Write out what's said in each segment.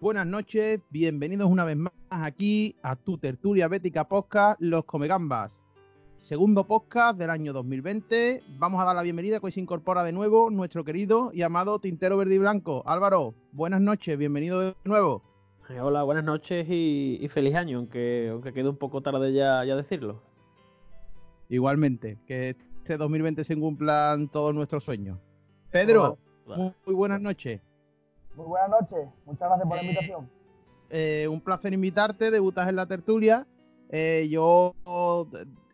buenas noches, bienvenidos una vez más aquí a tu tertulia bética podcast Los Comegambas. Segundo podcast del año 2020. Vamos a dar la bienvenida que hoy se incorpora de nuevo nuestro querido y amado Tintero Verde y Blanco. Álvaro, buenas noches, bienvenido de nuevo. Eh, hola, buenas noches y, feliz año, aunque, aunque quede un poco tarde ya, ya decirlo. Igualmente, que este 2020 se cumplan todos nuestros sueños. Pedro, muy, buenas noches. Muy buenas noches, muchas gracias por la eh, invitación. Eh, un placer invitarte, debutas en la tertulia. yo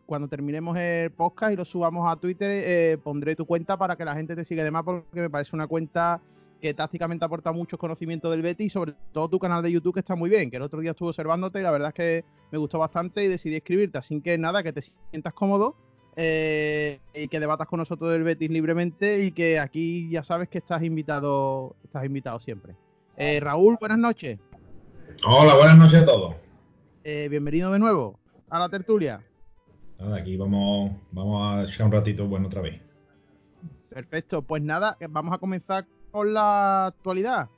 cuando terminemos el podcast y lo subamos a Twitter, eh, pondré tu cuenta para que la gente te siga demás, porque me parece una cuenta que tácticamente aporta muchos conocimientos del Betty y sobre todo tu canal de YouTube que está muy bien, que el otro día estuve observándote y la verdad es que me gustó bastante y decidí escribirte, así que nada, que te sientas cómodo eh, y que debatas con nosotros del Betis libremente y que aquí ya sabes que estás invitado, estás invitado siempre. Eh, Raúl, buenas noches. Hola, buenas noches a todos. bienvenido de nuevo a la tertulia nada, aquí vamos, vamos a echar un ratito bueno otra vez. Perfecto, pues nada, vamos a comenzar con la actualidad.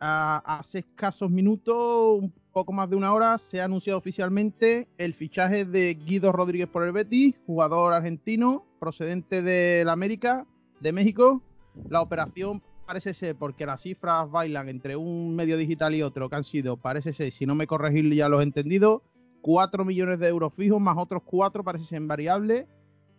hace escasos minutos, un poco más de una hora, se ha anunciado oficialmente el fichaje de Guido Rodríguez por el Betis, jugador argentino procedente de la América, de México. La operación parece ser, porque las cifras bailan entre un medio digital y otro, que han sido, parece ser, si no me corregir ya los he entendido, 4 millones de euros fijos más otros 4 parece ser variables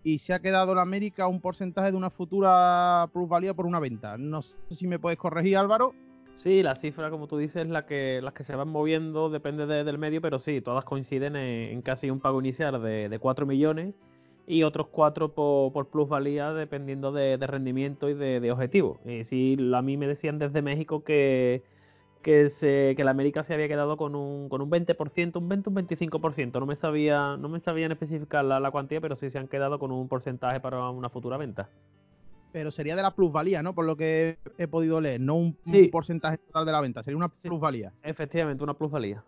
y se ha quedado la América un porcentaje de una futura plusvalía por una venta. No sé si me puedes corregir, Álvaro. Sí, la cifra, como tú dices, la que, las que se van moviendo depende del medio, pero sí, todas coinciden en, casi un pago inicial de, de 4 millones y otros 4 por, plusvalía dependiendo de, rendimiento y de, objetivo. Y sí, a mí me decían desde México que que, se, que la América se había quedado con un, con un 20%, un 20, un 25%. No me sabía, no me sabían especificar la, la cuantía, pero sí se han quedado con un porcentaje para una futura venta. Pero sería de la plusvalía, ¿no? Por lo que he podido leer, no un, porcentaje total de la venta, sería una plusvalía. efectivamente, una plusvalía.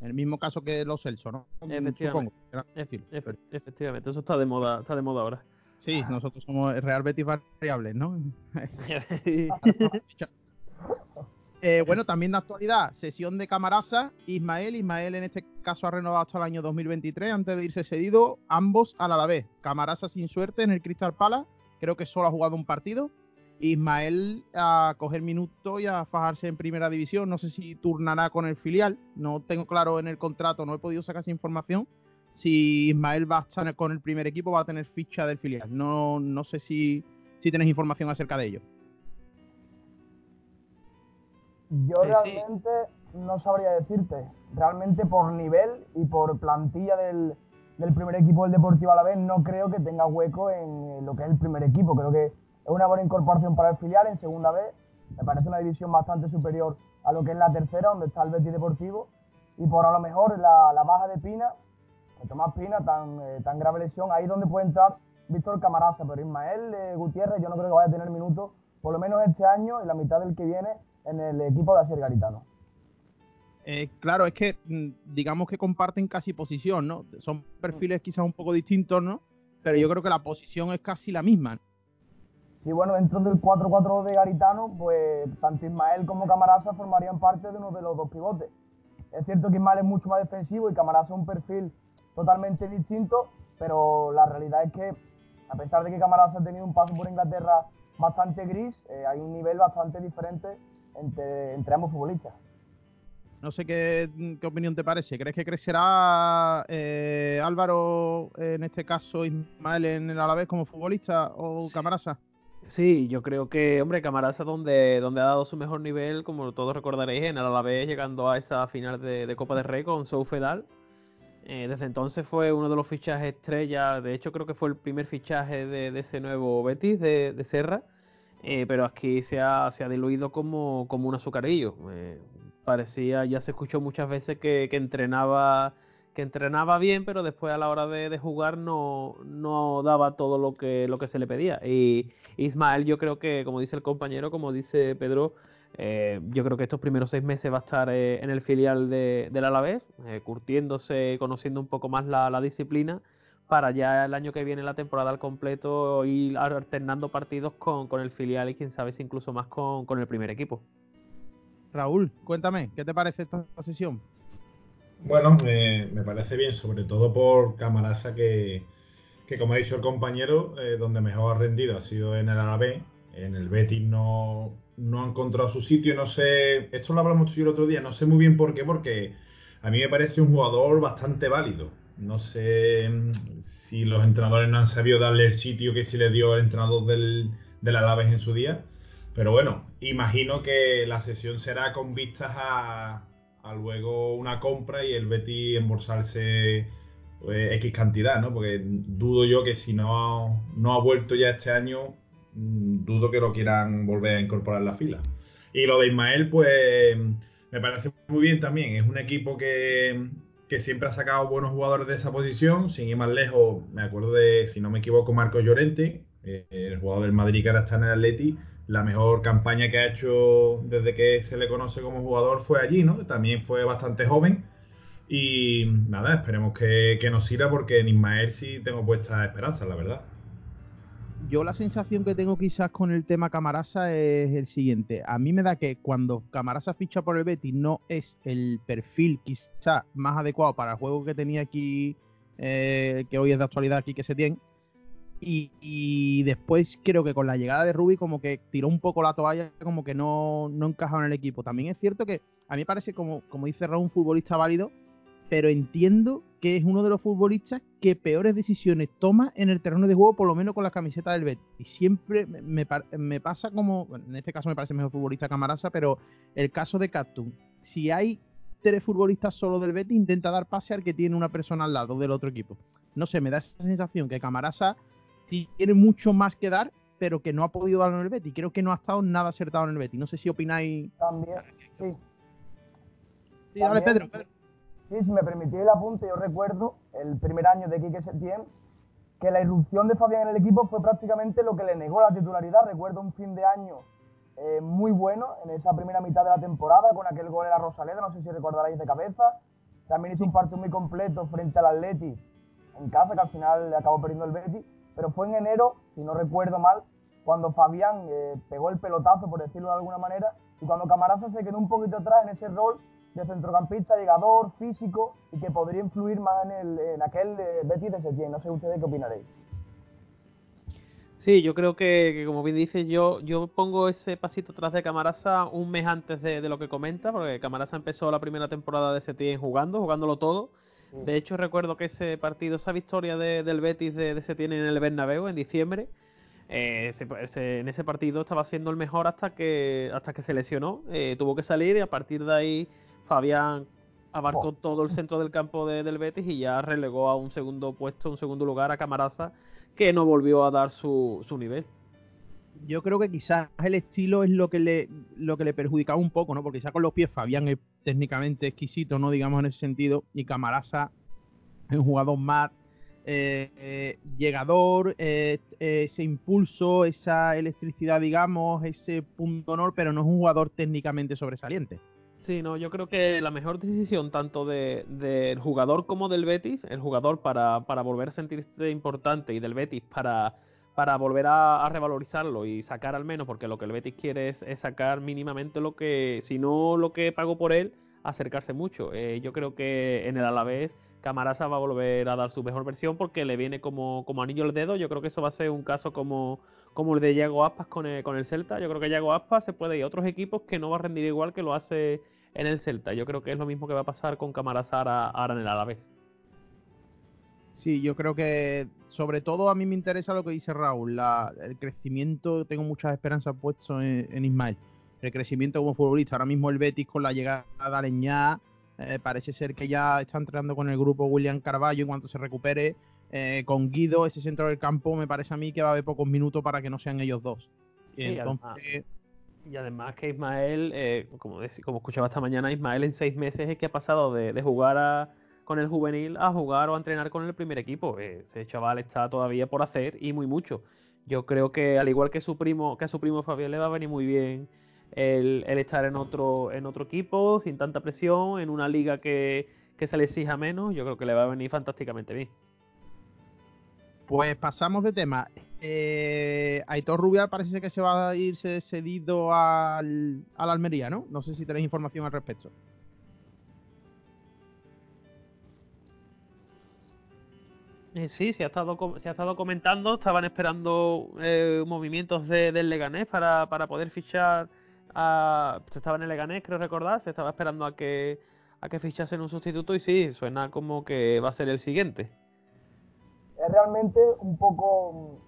En el mismo caso que los Celso, ¿no? Efectivamente. efectivamente, eso está de moda, está de moda ahora. Sí, nosotros somos Real Betis variables, ¿no? Eh, bueno, también de actualidad, sesión de Camarasa, Ismael. Ismael en este caso ha renovado hasta el año 2023 antes de irse cedido, ambos a la vez. Camarasa sin suerte en el Crystal Palace, creo que solo ha jugado un partido. Ismael a coger minutos y a fajarse en primera división. No sé si turnará con el filial, no tengo claro en el contrato, no he podido sacar esa información. Si Ismael va a estar con el primer equipo, va a tener ficha del filial. No, no sé si, si tienes información acerca de ello. Yo realmente no sabría decirte. Realmente por nivel y por plantilla del, primer equipo del Deportivo a la vez no creo que tenga hueco en lo que es el primer equipo. Creo que es una buena incorporación para el filial en segunda vez. Me parece una división bastante superior a lo que es la tercera, donde está el Betis Deportivo. Y por a lo mejor la, baja de Pina, de Tomás Pina, tan, eh, tan grave lesión, ahí donde puede entrar Víctor Camarasa. Pero Ismael eh, Gutiérrez yo no creo que vaya a tener minutos, por lo menos este año y la mitad del que viene, en el equipo de Asier Garitano. Eh, claro, es que mm, digamos que comparten casi posición, ¿no? Son perfiles quizás un poco distintos, ¿no? Pero yo creo que la posición es casi la misma. Sí, bueno, dentro del 4-4 de Garitano, pues tanto Ismael como Camarasa formarían parte de uno de los dos pivotes. Es cierto que Ismael es mucho más defensivo y Camarasa un perfil totalmente distinto, pero la realidad es que, a pesar de que Camarasa ha tenido un paso por Inglaterra bastante gris, eh, hay un nivel bastante diferente entre, ambos futbolistas. No sé qué, opinión te parece. ¿Crees que crecerá eh, Álvaro, en este caso Ismael en el Alavés como futbolista o Camarasa? Sí, yo creo que, hombre, Camarasa donde, donde ha dado su mejor nivel, como todos recordaréis, en el Alavés llegando a esa final de, Copa de Rey con Soufedal. Eh, desde entonces fue uno de los fichajes estrella, de hecho creo que fue el primer fichaje de, ese nuevo Betis de, de Serra eh, pero aquí se ha, se ha diluido como, como un azucarillo. Eh, parecía, ya se escuchó muchas veces que, que, entrenaba que entrenaba bien, pero después a la hora de, de, jugar no, no daba todo lo que, lo que se le pedía. Y Ismael, yo creo que, como dice el compañero, como dice Pedro, eh, yo creo que estos primeros seis meses va a estar en el filial de, del Alavés, curtiéndose, conociendo un poco más la, disciplina para ya el año que viene la temporada al completo ir alternando partidos con, el filial y quién sabe si incluso más con, el primer equipo. Raúl, cuéntame, ¿qué te parece esta sesión? Bueno, me, parece bien, sobre todo por Camarasa, que, como ha dicho el compañero, eh, donde mejor ha rendido ha sido en el Alavés. En el Betis no, no ha encontrado su sitio. No sé, esto lo hablamos tú el otro día, no sé muy bien por qué, porque a mí me parece un jugador bastante válido. No sé mm, si los entrenadores no han sabido darle el sitio que sí le dio el entrenador del, del Alavés en su día. Pero bueno, imagino que la sesión será con vistas a, luego una compra y el Betty embolsarse pues, X cantidad, ¿no? Porque dudo yo que si no, no ha vuelto ya este año, mm, dudo que lo quieran volver a incorporar en la fila. Y lo de Ismael, pues me parece muy bien también. Es un equipo que, siempre ha sacado buenos jugadores de esa posición. Sin ir más lejos, me acuerdo de, si no me equivoco, Marco Llorente, eh, el jugador del Madrid que ahora está en el Atleti. La mejor campaña que ha hecho desde que se le conoce como jugador fue allí, ¿no? También fue bastante joven. Y nada, esperemos que, que nos sirva porque en Ismael sí tengo puesta esperanza, la verdad yo la sensación que tengo quizás con el tema Camarasa es el siguiente. A mí me da que cuando Camarasa ficha por el Betis no es el perfil quizás más adecuado para el juego que tenía aquí, eh, que hoy es de actualidad aquí que se tiene. Y, después creo que con la llegada de Rubi como que tiró un poco la toalla, como que no, no encajaba en el equipo. También es cierto que a mí me parece como, como dice Raúl, un futbolista válido, pero entiendo que es uno de los futbolistas que peores decisiones toma en el terreno de juego, por lo menos con la camiseta del Betis. Y siempre me, pasa como, en este caso me parece mejor futbolista Camarasa, pero el caso de Cactus, si hay tres futbolistas solo del Betis, intenta dar pase al que tiene una persona al lado del otro equipo. No sé, me da esa sensación que Camarasa tiene mucho más que dar, pero que no ha podido darlo en el Betis. Creo que no ha estado nada acertado en el Betis. No sé si opináis. También, sí. Sí, dale, Pedro, Pedro. Sí, si me permitís el apunte, yo recuerdo el primer año de Quique Setién que la irrupción de Fabián en el equipo fue prácticamente lo que le negó la titularidad. Recuerdo un fin de año eh, muy bueno en esa primera mitad de la temporada con aquel gol de la Rosaleda, no sé si recordaréis de cabeza. También hizo un partido muy completo frente al Atleti en casa, que al final le acabó perdiendo el Betis. Pero fue en enero, si no recuerdo mal, cuando Fabián eh, pegó el pelotazo, por decirlo de alguna manera, y cuando Camarasa se quedó un poquito atrás en ese rol de centrocampista, llegador, físico y que podría influir más en, el, en aquel Betis de Setién. No sé ustedes qué opinaréis. Sí, yo creo que, como bien dices, yo, yo pongo ese pasito atrás de Camarasa un mes antes de, lo que comenta, porque Camarasa empezó la primera temporada de Setién jugando, jugándolo todo. De hecho, recuerdo que ese partido, esa victoria del Betis de, de Setién en el Bernabéu en diciembre, eh, en ese partido estaba siendo el mejor hasta que hasta que se lesionó, eh, tuvo que salir y a partir de ahí Fabián abarcó oh. todo el centro del campo del Betis y ya relegó a un segundo puesto, un segundo lugar a Camaraza, que no volvió a dar su, nivel. Yo creo que quizás el estilo es lo que le lo que le perjudicaba un poco, ¿no? Porque ya con los pies Fabián es técnicamente exquisito, ¿no? Digamos en ese sentido, y Camaraza es un jugador más eh, eh, llegador, eh, ese impulso, esa electricidad, digamos, ese punto honor, pero no es un jugador técnicamente sobresaliente. Sí, no, yo creo que la mejor decisión tanto del jugador como del Betis, el jugador para, volver a sentirse importante y del Betis para, para volver a, revalorizarlo y sacar al menos, porque lo que el Betis quiere es, sacar mínimamente lo que, si no lo que pagó por él, acercarse mucho. Eh, yo creo que en el Alavés Camarasa va a volver a dar su mejor versión porque le viene como, como anillo al dedo. Yo creo que eso va a ser un caso como, como el de Yago Aspas con el, con el Celta. Yo creo que Yago Aspas se puede ir a otros equipos que no va a rendir igual que lo hace en el Celta. Yo creo que es lo mismo que va a pasar con Camarasara ahora en el Alavés. Sí, yo creo que sobre todo a mí me interesa lo que dice Raúl, el crecimiento, tengo muchas esperanzas puestas en, Ismael. El crecimiento como futbolista, ahora mismo el Betis con la llegada de Aleñá, eh, parece ser que ya está entrenando con el grupo William Carballo en cuanto se recupere. Eh, con Guido, ese centro del campo, me parece a mí que va a haber pocos minutos para que no sean ellos dos. entonces, y además que Ismael, eh, como, como escuchaba esta mañana, Ismael en seis meses es que ha pasado de, jugar con el juvenil a jugar o a entrenar con el primer equipo. Eh, ese chaval está todavía por hacer y muy mucho. Yo creo que al igual que su primo, que a su primo Fabián le va a venir muy bien el, estar en otro, en otro equipo, sin tanta presión, en una liga que, que se le exija menos, yo creo que le va a venir fantásticamente bien. Pues pasamos de tema. eh, Aitor Rubial parece que se va a irse cedido al, al Almería, ¿no? No sé si tenéis información al respecto. Sí, se ha estado, comentando, estaban esperando eh, movimientos de, del Leganés para, poder fichar a... Se estaba en el Leganés, creo recordar, se estaba esperando a que, a que fichasen un sustituto y sí, suena como que va a ser el siguiente. Es realmente un poco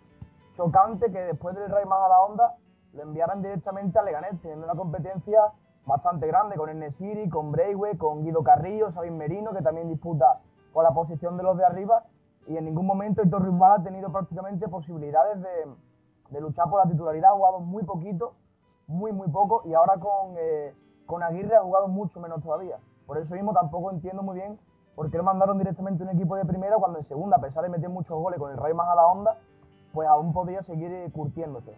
chocante que después del Rey Onda lo enviaran directamente al Leganés, teniendo una competencia bastante grande con Enesiri, con Breyway, con Guido Carrillo, Sabin Merino, que también disputa por la posición de los de arriba y en ningún momento Héctor Rival ha tenido prácticamente posibilidades de, luchar por la titularidad, ha jugado muy poquito, muy muy poco y ahora con, eh, con Aguirre ha jugado mucho menos todavía. Por eso mismo tampoco entiendo muy bien por qué lo mandaron directamente un equipo de primera cuando en segunda, a pesar de meter muchos goles con el Rayo más a la onda, pues aún podía seguir eh, curtiéndose.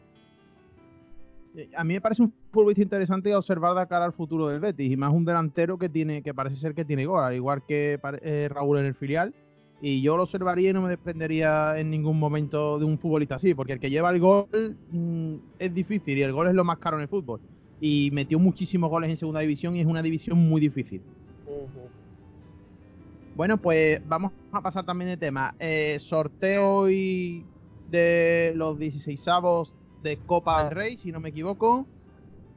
Eh, a mí me parece un futbolista interesante observar de cara al futuro del Betis y más un delantero que tiene que parece ser que tiene gol, al igual que Raúl en el filial y yo lo observaría y no me desprendería en ningún momento de un futbolista así, porque el que lleva el gol mm, es difícil y el gol es lo más caro en el fútbol. Y metió muchísimos goles en segunda división y es una división muy difícil. Bueno, pues vamos a pasar también de tema. Eh, sorteo hoy de los 16 avos de Copa del Rey, si no me equivoco.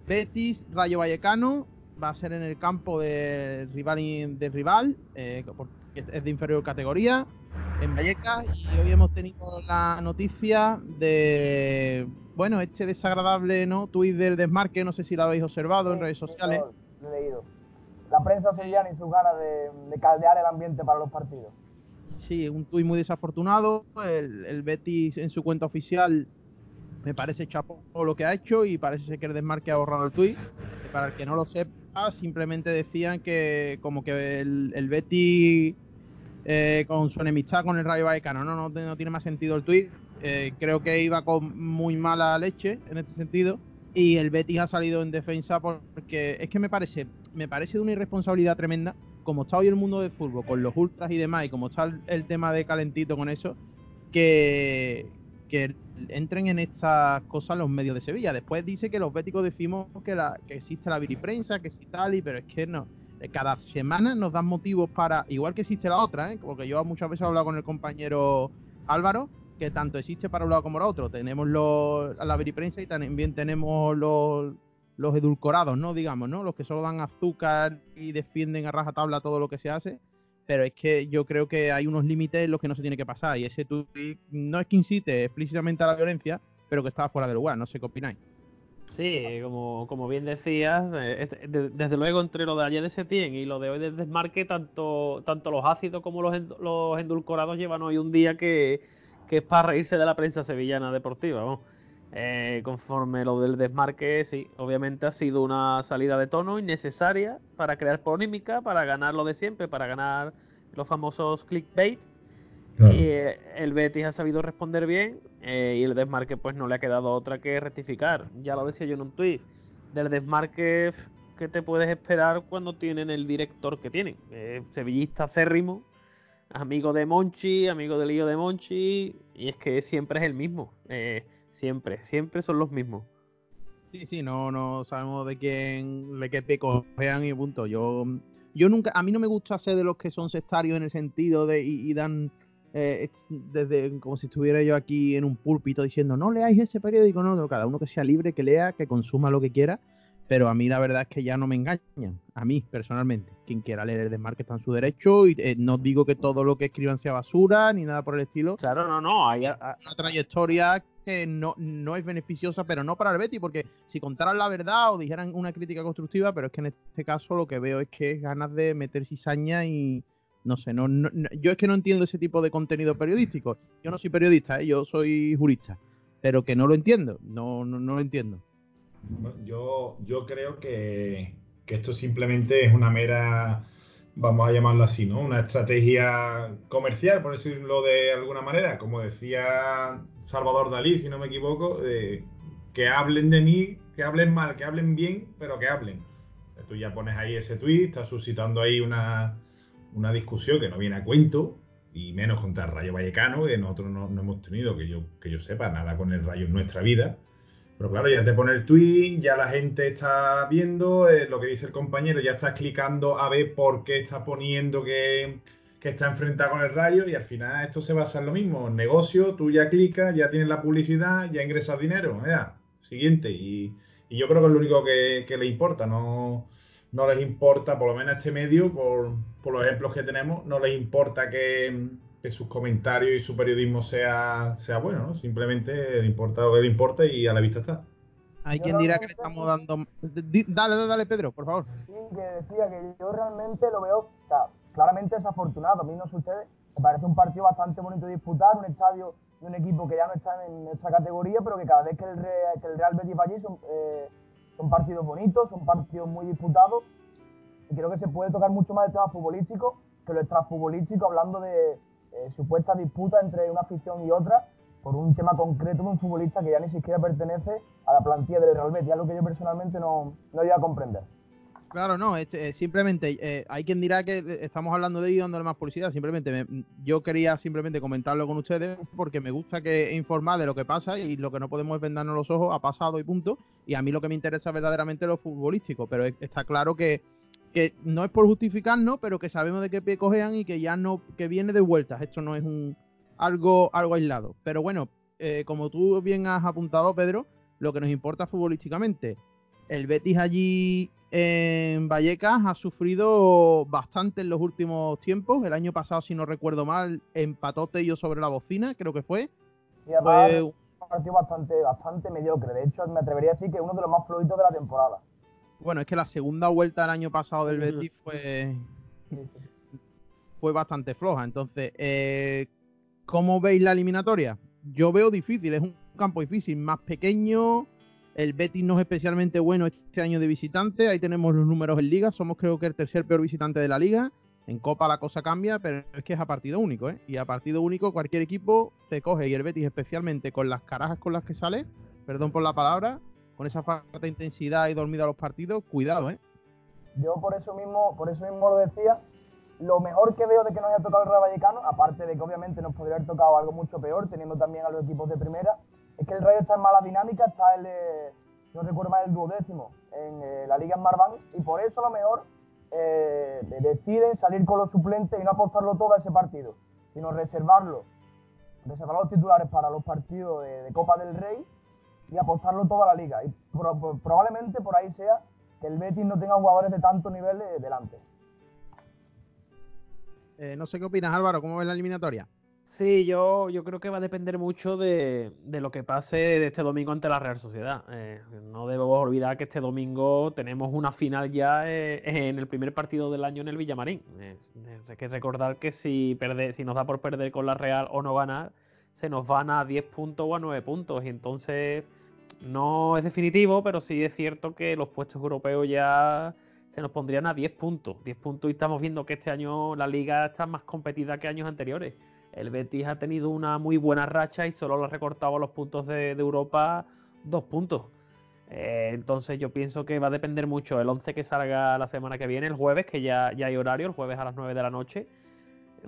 Betis, Rayo Vallecano, va a ser en el campo de rival, de rival eh, que es de inferior categoría, en Vallecas, y hoy hemos tenido la noticia de, bueno, este desagradable ¿no? tuit del desmarque, no sé si lo habéis observado en redes sociales. Lo he leído. La prensa sevillana y su gana de, caldear el ambiente para los partidos. Sí, un tuit muy desafortunado. El, el, Betis en su cuenta oficial me parece chapo lo que ha hecho y parece que el desmarque ha borrado el tuit. Para el que no lo sepa, simplemente decían que como que el, el Betis eh, con su enemistad con el Rayo Vallecano. No, no, no tiene más sentido el tuit. Eh, creo que iba con muy mala leche en este sentido. Y el Betis ha salido en defensa porque es que me parece, me parece de una irresponsabilidad tremenda, como está hoy el mundo del fútbol, con los ultras y demás, y como está el, tema de calentito con eso, que, que entren en estas cosas los medios de Sevilla. Después dice que los béticos decimos que, la, que existe la viriprensa, que sí tal, y pero es que no cada semana nos dan motivos para, igual que existe la otra, ¿eh? porque yo muchas veces he hablado con el compañero Álvaro, que tanto existe para un lado como para otro. Tenemos los, la veriprensa y también tenemos los, edulcorados, ¿no? Digamos, ¿no? Los que solo dan azúcar y defienden a rajatabla todo lo que se hace. Pero es que yo creo que hay unos límites en los que no se tiene que pasar. Y ese tweet no es que incite explícitamente a la violencia, pero que está fuera de lugar. No sé qué opináis. Sí, como, como bien decías, eh, desde luego entre lo de ayer de Setién y lo de hoy del desmarque, tanto, tanto los ácidos como los, los endulcorados llevan hoy un día que, es para reírse de la prensa sevillana deportiva. Eh, conforme lo del desmarque, sí, obviamente ha sido una salida de tono innecesaria para crear polémica, para ganar lo de siempre, para ganar los famosos clickbait y eh, el Betis ha sabido responder bien eh, y el desmarque pues no le ha quedado otra que rectificar. Ya lo decía yo en un tuit. Del desmarque que te puedes esperar cuando tienen el director que tienen. Eh, sevillista acérrimo, amigo de Monchi, amigo del lío de Monchi. Y es que siempre es el mismo. siempre, siempre son los mismos. Sí, sí, no, no sabemos de quién, de qué peco vean y punto. Yo, yo nunca, a mí no me gusta ser de los que son sectarios en el sentido de y dan eh, desde como si estuviera yo aquí en un púlpito diciendo no leáis ese periódico, no, cada uno que sea libre, que lea, que consuma lo que quiera, pero a mí la verdad es que ya no me engañan, a mí personalmente. Quien quiera leer el desmarque está en su derecho y eh, no digo que todo lo que escriban sea basura ni nada por el estilo. Claro, no, no, hay una trayectoria que no, no es beneficiosa, pero no para el Betty, porque si contaran la verdad o dijeran una crítica constructiva, pero es que en este caso lo que veo es que es ganas de meter cizaña y, no sé, no, yo es que no entiendo ese tipo de contenido periodístico. Yo no soy periodista, ¿eh? yo soy jurista, pero que no lo entiendo, no, no, lo entiendo. Yo, yo creo que, esto simplemente es una mera, vamos a llamarlo así, ¿no? Una estrategia comercial, por decirlo de alguna manera, como decía Salvador Dalí, si no me equivoco, que hablen de mí, que hablen mal, que hablen bien, pero que hablen. Tú ya pones ahí ese tweet, estás suscitando ahí una, una discusión que no viene a cuento y menos contra el Rayo Vallecano, que nosotros no, hemos tenido, que yo, que yo sepa, nada con el Rayo en nuestra vida. Pero claro, ya te pone el tweet, ya la gente está viendo eh, lo que dice el compañero, ya estás clicando a ver por qué está poniendo que, está enfrentado con el rayo y al final esto se va a hacer lo mismo. Negocio, tú ya clicas, ya tienes la publicidad, ya ingresas dinero. Ya, siguiente. Y, yo creo que es lo único que, que le importa, no, no les importa, por lo menos este medio, por, los ejemplos que tenemos, no les importa que, sus comentarios y su periodismo sea, sea bueno, ¿no? Simplemente le importa lo que le importa y a la vista está. Hay quien dirá que le estamos dando... Dale, dale, Pedro, por favor. Sí, que decía que yo realmente lo veo claramente desafortunado. A mí no sé ustedes, me parece un partido bastante bonito de disputar, un estadio de un equipo que ya no está en nuestra categoría, pero que cada vez que el, Real Betis va allí son, eh, son partidos bonitos, son partidos muy disputados y creo que se puede tocar mucho más el tema futbolístico que lo extrafutbolístico, hablando de eh, supuestas disputas entre una afición y otra por un tema concreto de un futbolista que ya ni siquiera pertenece a la plantilla del Real Betis, algo que yo personalmente no, no iba a comprender. Claro, no, es, simplemente eh, hay quien dirá que estamos hablando de ello dándole más publicidad. Simplemente yo quería simplemente comentarlo con ustedes porque me gusta que informar de lo que pasa y lo que no podemos es vendarnos los ojos ha pasado y punto. Y a mí lo que me interesa verdaderamente es lo futbolístico, pero está claro que, que no es por justificarnos, pero que sabemos de qué pie cojean y que ya no, que viene de vueltas. Esto no es un algo, algo aislado. Pero bueno, eh, como tú bien has apuntado, Pedro, lo que nos importa futbolísticamente, el Betis allí en Vallecas ha sufrido bastante en los últimos tiempos. El año pasado, si no recuerdo mal, empató Tello sobre la bocina, creo que fue. Y además, un partido bastante, bastante mediocre. De hecho, me atrevería a decir que es uno de los más fluidos de la temporada. Bueno, es que la segunda vuelta del año pasado del Betis fue, fue bastante floja. Entonces, eh, ¿cómo veis la eliminatoria? Yo veo difícil, es un campo difícil, más pequeño, el Betis no es especialmente bueno este año de visitante. Ahí tenemos los números en liga. Somos creo que el tercer peor visitante de la liga. En Copa la cosa cambia, pero es que es a partido único, ¿eh? Y a partido único cualquier equipo te coge. Y el Betis especialmente con las carajas con las que sale, perdón por la palabra, con esa falta de intensidad y dormida a los partidos, cuidado, ¿eh? Yo por eso mismo, por eso mismo lo decía. Lo mejor que veo de que nos haya tocado el Real Vallecano, aparte de que obviamente nos podría haber tocado algo mucho peor, teniendo también a los equipos de primera, es que el Rayo está en mala dinámica, está el, eh, no recuerdo más, el duodécimo en eh, la Liga en y por eso a lo mejor eh, deciden salir con los suplentes y no apostarlo todo a ese partido, sino reservarlo, reservar los titulares para los partidos de, Copa del Rey y apostarlo toda la liga. Y probablemente por ahí sea que el Betis no tenga jugadores de tanto nivel delante. no sé qué opinas, Álvaro, ¿cómo ves la eliminatoria? Sí, yo, yo creo que va a depender mucho de, lo que pase de este domingo ante la Real Sociedad. Eh, no debemos olvidar que este domingo tenemos una final ya eh, en el primer partido del año en el Villamarín. Eh, hay que recordar que si, si nos da por perder con la Real o no ganar, se nos van a 10 puntos o a 9 puntos. Y entonces no es definitivo, pero sí es cierto que los puestos europeos ya se nos pondrían a 10 puntos. 10 puntos y estamos viendo que este año la liga está más competida que años anteriores el Betis ha tenido una muy buena racha y solo le ha recortado a los puntos de, Europa dos puntos. Eh, entonces yo pienso que va a depender mucho el 11 que salga la semana que viene, el jueves, que ya, ya hay horario, el jueves a las 9 de la noche.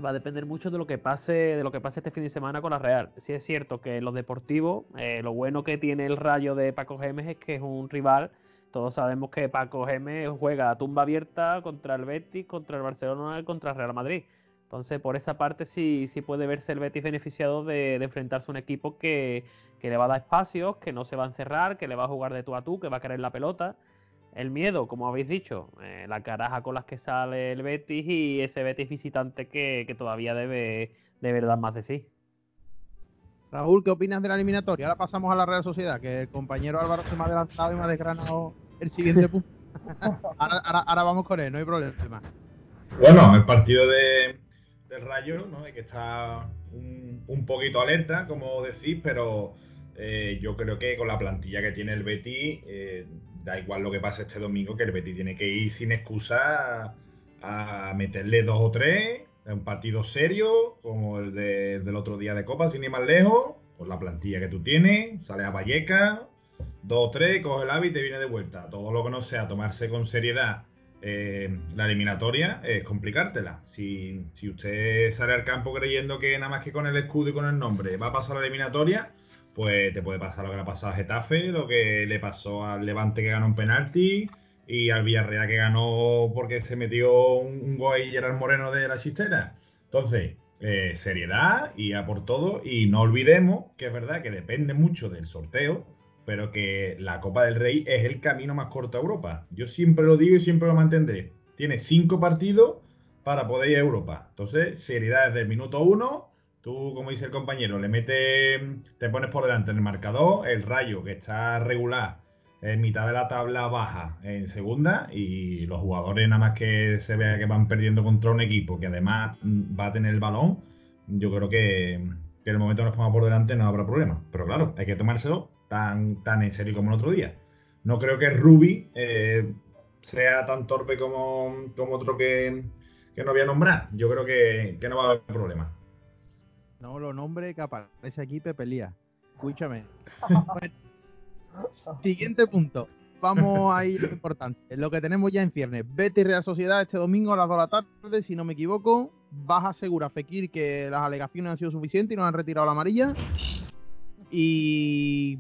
Va a depender mucho de lo que pase, de lo que pase este fin de semana con la Real. Si es cierto que los deportivos, eh, lo bueno que tiene el rayo de Paco Gemes es que es un rival. Todos sabemos que Paco Gemes juega a tumba abierta contra el Betis, contra el Barcelona y contra el Real Madrid. Entonces, por esa parte sí, sí puede verse el Betis beneficiado de, enfrentarse a un equipo que, le va a dar espacios, que no se va a encerrar, que le va a jugar de tú a tú, que va a querer la pelota. El miedo, como habéis dicho, eh, la caraja con las que sale el Betis y ese Betis visitante que, todavía debe, de verdad más de sí. Raúl, ¿qué opinas de la eliminatoria? Ahora pasamos a la Real Sociedad, que el compañero Álvaro se me ha adelantado y me ha desgranado el siguiente punto. ahora, ahora vamos con él, no hay problema. Bueno, el partido de, del Rayo, ¿no? Hay que estar un, poquito alerta, como decís, pero eh, yo creo que con la plantilla que tiene el Betty, eh, da igual lo que pase este domingo, que el Betty tiene que ir sin excusa a, meterle dos o tres, un partido serio, como el del otro día de Copa, sin ir más lejos, con la plantilla que tú tienes, sale a Valleca, dos o tres, coge el hábito y te viene de vuelta. Todo lo que no sea tomarse con seriedad eh, la eliminatoria es complicártela. Si, si, usted sale al campo creyendo que nada más que con el escudo y con el nombre va a pasar la eliminatoria, pues te puede pasar lo que le ha pasado a Getafe, lo que le pasó al Levante que ganó un penalti y al Villarreal que ganó porque se metió un, gol y Gerard Moreno de la chistera. Entonces, eh, seriedad y a por todo. Y no olvidemos que es verdad que depende mucho del sorteo, pero que la Copa del Rey es el camino más corto a Europa. Yo siempre lo digo y siempre lo mantendré. Tiene cinco partidos para poder ir a Europa. Entonces, seriedad desde el minuto uno. Tú, como dice el compañero, le metes, te pones por delante en el marcador, el rayo que está regular en mitad de la tabla baja en segunda y los jugadores nada más que se vea que van perdiendo contra un equipo que además mm, va a tener el balón, yo creo que, en el momento que nos pongamos por delante no habrá problema. Pero claro, hay que tomárselo tan, tan en serio como el otro día. No creo que Ruby eh, sea tan torpe como, como otro que, que, no voy a nombrar. Yo creo que, que no va a haber problema. No lo nombre que aparece aquí Pepe Lía. Escúchame. Siguiente punto. Vamos a ir lo importante. Lo que tenemos ya en ciernes. Betis Real Sociedad este domingo a las 2 de la tarde, si no me equivoco. Baja segura Fekir que las alegaciones han sido suficientes y nos han retirado la amarilla. Y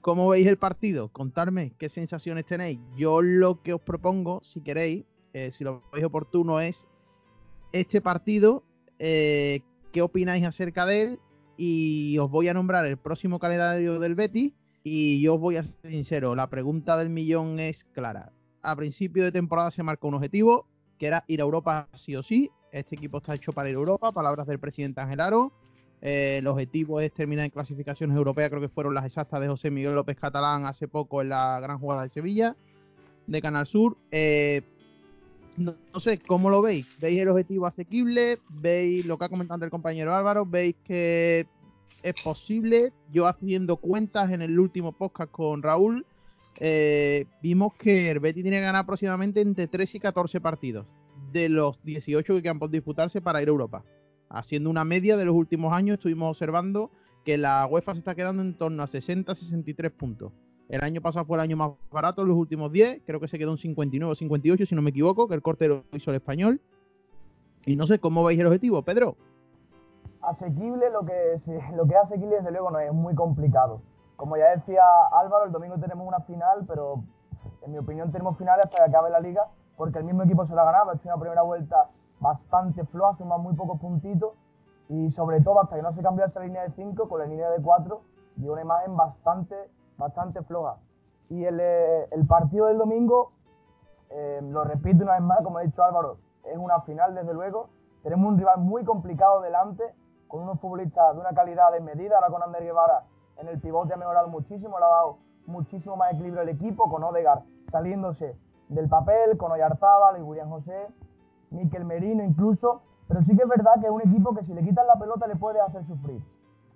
¿cómo veis el partido? Contarme qué sensaciones tenéis. Yo lo que os propongo, si queréis, eh, si lo veis oportuno, es este partido, eh, qué opináis acerca de él y os voy a nombrar el próximo calendario del Betis y yo os voy a ser sincero, la pregunta del millón es clara. A principio de temporada se marcó un objetivo, que era ir a Europa sí o sí. Este equipo está hecho para ir a Europa, palabras del presidente Angelaro. Eh, el objetivo es terminar en clasificaciones europeas, creo que fueron las exactas de José Miguel López Catalán hace poco en la gran jugada de Sevilla, de Canal Sur. Eh, no, sé, ¿cómo lo veis? ¿Veis el objetivo asequible? ¿Veis lo que ha comentado el compañero Álvaro? ¿Veis que es posible. Yo haciendo cuentas en el último podcast con Raúl, eh, vimos que el Betis tiene que ganar aproximadamente entre 3 y 14 partidos de los 18 que quedan por disputarse para ir a Europa. Haciendo una media de los últimos años, estuvimos observando que la UEFA se está quedando en torno a 60-63 puntos. El año pasado fue el año más barato, los últimos 10, creo que se quedó en 59 58, si no me equivoco, que el corte lo hizo el español. Y no sé cómo veis el objetivo, Pedro asequible, lo que, lo que es asequible desde luego no es muy complicado. Como ya decía Álvaro, el domingo tenemos una final, pero en mi opinión tenemos finales hasta que acabe la liga, porque el mismo equipo se la ha ganado, ha hecho una primera vuelta bastante floja, suman muy pocos puntitos, y sobre todo hasta que no se cambió esa línea de 5 con la línea de 4, dio una imagen bastante, bastante floja. Y el, eh, el partido del domingo, eh, lo repito una vez más, como ha dicho Álvaro, es una final desde luego, tenemos un rival muy complicado delante, con unos futbolistas de una calidad desmedida. Ahora con Ander Guevara en el pivote ha mejorado muchísimo, le ha dado muchísimo más equilibrio al equipo, con Odegar saliéndose del papel, con Oyarzábal y William José, Miquel Merino incluso. Pero sí que es verdad que es un equipo que si le quitan la pelota le puede hacer sufrir.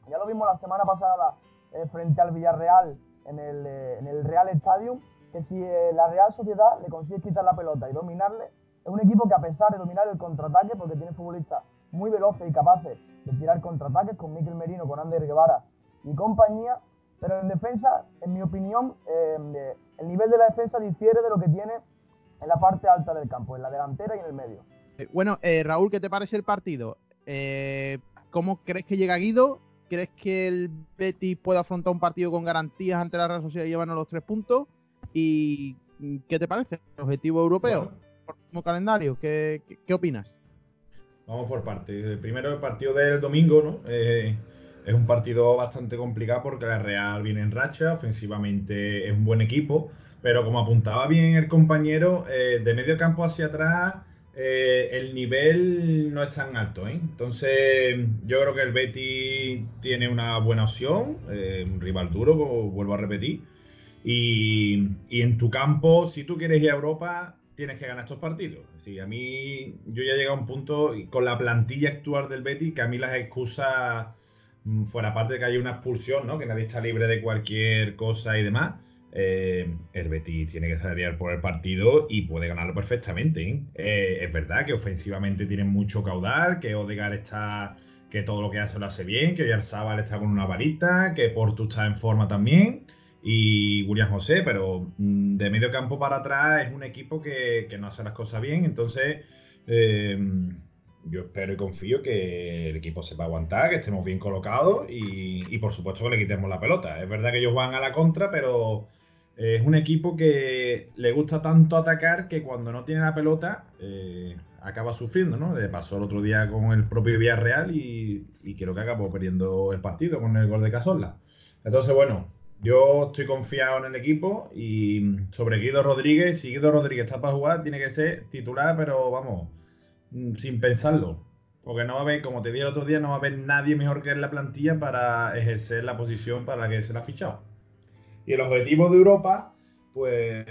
Ya lo vimos la semana pasada eh, frente al Villarreal en el, eh, en el Real Stadium, que si eh, la Real Sociedad le consigue quitar la pelota y dominarle, es un equipo que a pesar de dominar el contraataque, porque tiene futbolistas muy veloces y capaces de tirar contraataques con Miquel Merino, con Ander Guevara y compañía, pero en defensa, en mi opinión, eh, el nivel de la defensa difiere de lo que tiene en la parte alta del campo, en la delantera y en el medio. Eh, bueno, eh, Raúl, ¿qué te parece el partido? ¿Cómo crees que llega Guido? ¿Crees que el Betis puede afrontar un partido con garantías ante la Real Sociedad y llevarnos los tres puntos? ¿Y qué te parece? ¿Objetivo europeo? Próximo calendario, ¿qué, qué opinas? Vamos por parte. Primero el partido del domingo, ¿no? Eh, es un partido bastante complicado porque la Real viene en racha, ofensivamente es un buen equipo, pero como apuntaba bien el compañero, eh, de medio campo hacia atrás eh, el nivel no es tan alto. Entonces yo creo que el Betty tiene una buena opción, un rival duro, vuelvo a repetir. Y, en tu campo, si tú quieres ir a Europa, tienes que ganar estos partidos. Sí, a mí yo ya llegado a un punto con la plantilla actual del Betis que a mí las excusas, mm, fuera parte de que haya una expulsión, ¿no? que nadie está libre de cualquier cosa y demás, eh, el Betis tiene que salir por el partido y puede ganarlo perfectamente. ¿eh? Eh, es verdad que ofensivamente tienen mucho caudal, que Odegar está, que todo lo que hace lo hace bien, que Yarzábal está con una varita, que Portu está en forma también y William José, pero mm, de medio campo para atrás es un equipo que, no hace las cosas bien, entonces yo espero y confío que el equipo sepa aguantar, que estemos bien colocados y, por supuesto que le quitemos la pelota. Es verdad que ellos van a la contra, pero es un equipo que le gusta tanto atacar que cuando no tiene la pelota eh, acaba sufriendo, ¿no? Le pasó el otro día con el propio Villarreal y, y creo que acabó perdiendo el partido con el gol de Casola. Entonces, bueno, yo estoy confiado en el equipo y sobre Guido Rodríguez, si Guido Rodríguez está para jugar, tiene que ser titular, pero vamos, mm, sin pensarlo. Porque no va a haber, como te dije el otro día, no va a haber nadie mejor que en la plantilla para ejercer la posición para la que se le ha fichado. Y el objetivo de Europa, pues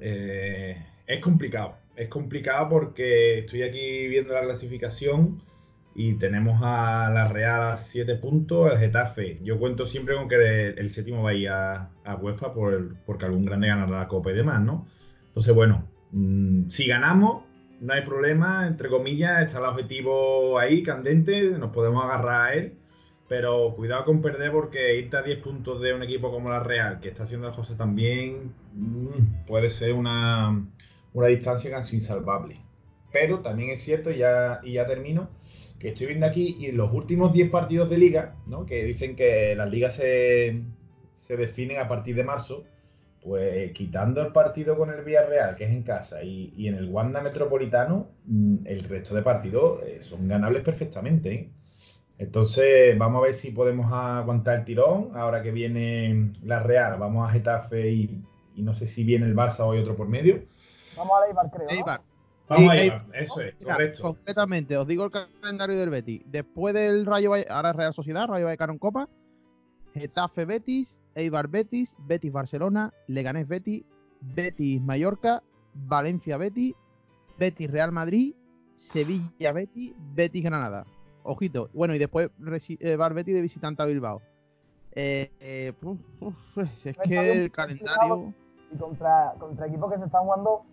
eh, es complicado. Es complicado porque estoy aquí viendo la clasificación y tenemos a la Real a 7 puntos, el Getafe. Yo cuento siempre con que el, séptimo va a ir a, UEFA por porque algún grande ganará la Copa y demás, ¿no? Entonces, bueno, mm, si ganamos, no hay problema, entre comillas, está el objetivo ahí, candente, nos podemos agarrar a él. Pero cuidado con perder porque irte a 10 puntos de un equipo como la Real, que está haciendo las cosas tan bien, mm, puede ser una, una distancia casi insalvable. Pero también es cierto, ya, y ya termino, que estoy viendo aquí y los últimos 10 partidos de liga, ¿no? que dicen que las ligas se, definen a partir de marzo, pues quitando el partido con el Villarreal, que es en casa, y, en el Wanda Metropolitano, mm, el resto de partidos eh, son ganables perfectamente. ¿eh? Entonces, vamos a ver si podemos aguantar el tirón. Ahora que viene la Real, vamos a Getafe y, no sé si viene el Barça o hay otro por medio. Vamos a la Eibar, creo. Vamos allá, eso es, correcto. Concretamente, os digo el calendario del Betis. Después del Rayo ahora Real Sociedad, Rayo Vallecano en Copa, Getafe Betis, Eibar Betis, Betis Barcelona, Leganés Betis, Betis Mallorca, Valencia Betis, Betis Real Madrid, Sevilla Betis, Betis Granada. Ojito. Bueno, y después eh, Bar Betis de visitante a Bilbao. Eh, eh, es que el calendario. Y contra, contra equipos que se están jugando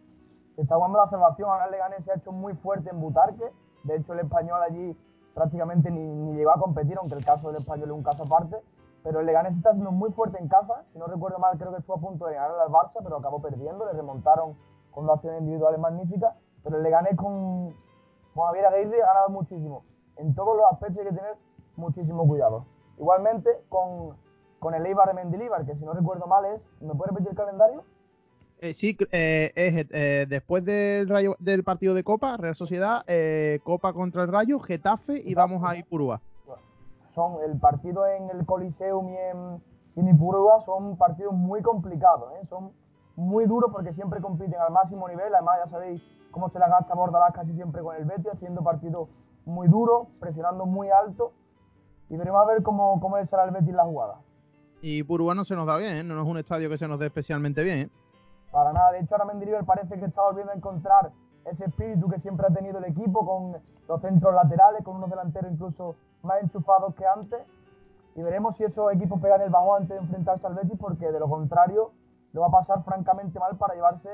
está jugando la salvación. Ahora el Leganés se ha hecho muy fuerte en Butarque. De hecho, el español allí prácticamente ni, llegó a competir, aunque el caso del español es un caso aparte. Pero el Leganés está haciendo muy fuerte en casa. Si no recuerdo mal, creo que estuvo a punto de ganar al Barça, pero acabó perdiendo. Le remontaron con dos acciones individuales magníficas. Pero el Leganés con, con Javier Aguirre ha ganado muchísimo. En todos los aspectos hay que tener muchísimo cuidado. Igualmente con, con el Eibar de Mendilibar, que si no recuerdo mal es, ¿me puede repetir el calendario? Eh, sí, eh, es eh, después del, rayo, del partido de Copa, Real Sociedad, Copa contra el Rayo, Getafe y vamos a Ipurúa. Son el partido en el Coliseum y en, en Ipurúa son partidos muy complicados, son muy duros porque siempre compiten al máximo nivel. Además, ya sabéis cómo se la gasta Bordalás casi siempre con el Betis, haciendo partidos muy duros, presionando muy alto. Y veremos a ver cómo, cómo será el Betis la jugada. Y Purúa no se nos da bien, no es un estadio que se nos dé especialmente bien. Para nada. De hecho, ahora Mendilibar parece que está volviendo a encontrar ese espíritu que siempre ha tenido el equipo con los centros laterales, con unos delanteros incluso más enchufados que antes. Y veremos si esos equipos pegan el bajón antes de enfrentarse al Betis, porque de lo contrario lo va a pasar francamente mal para llevarse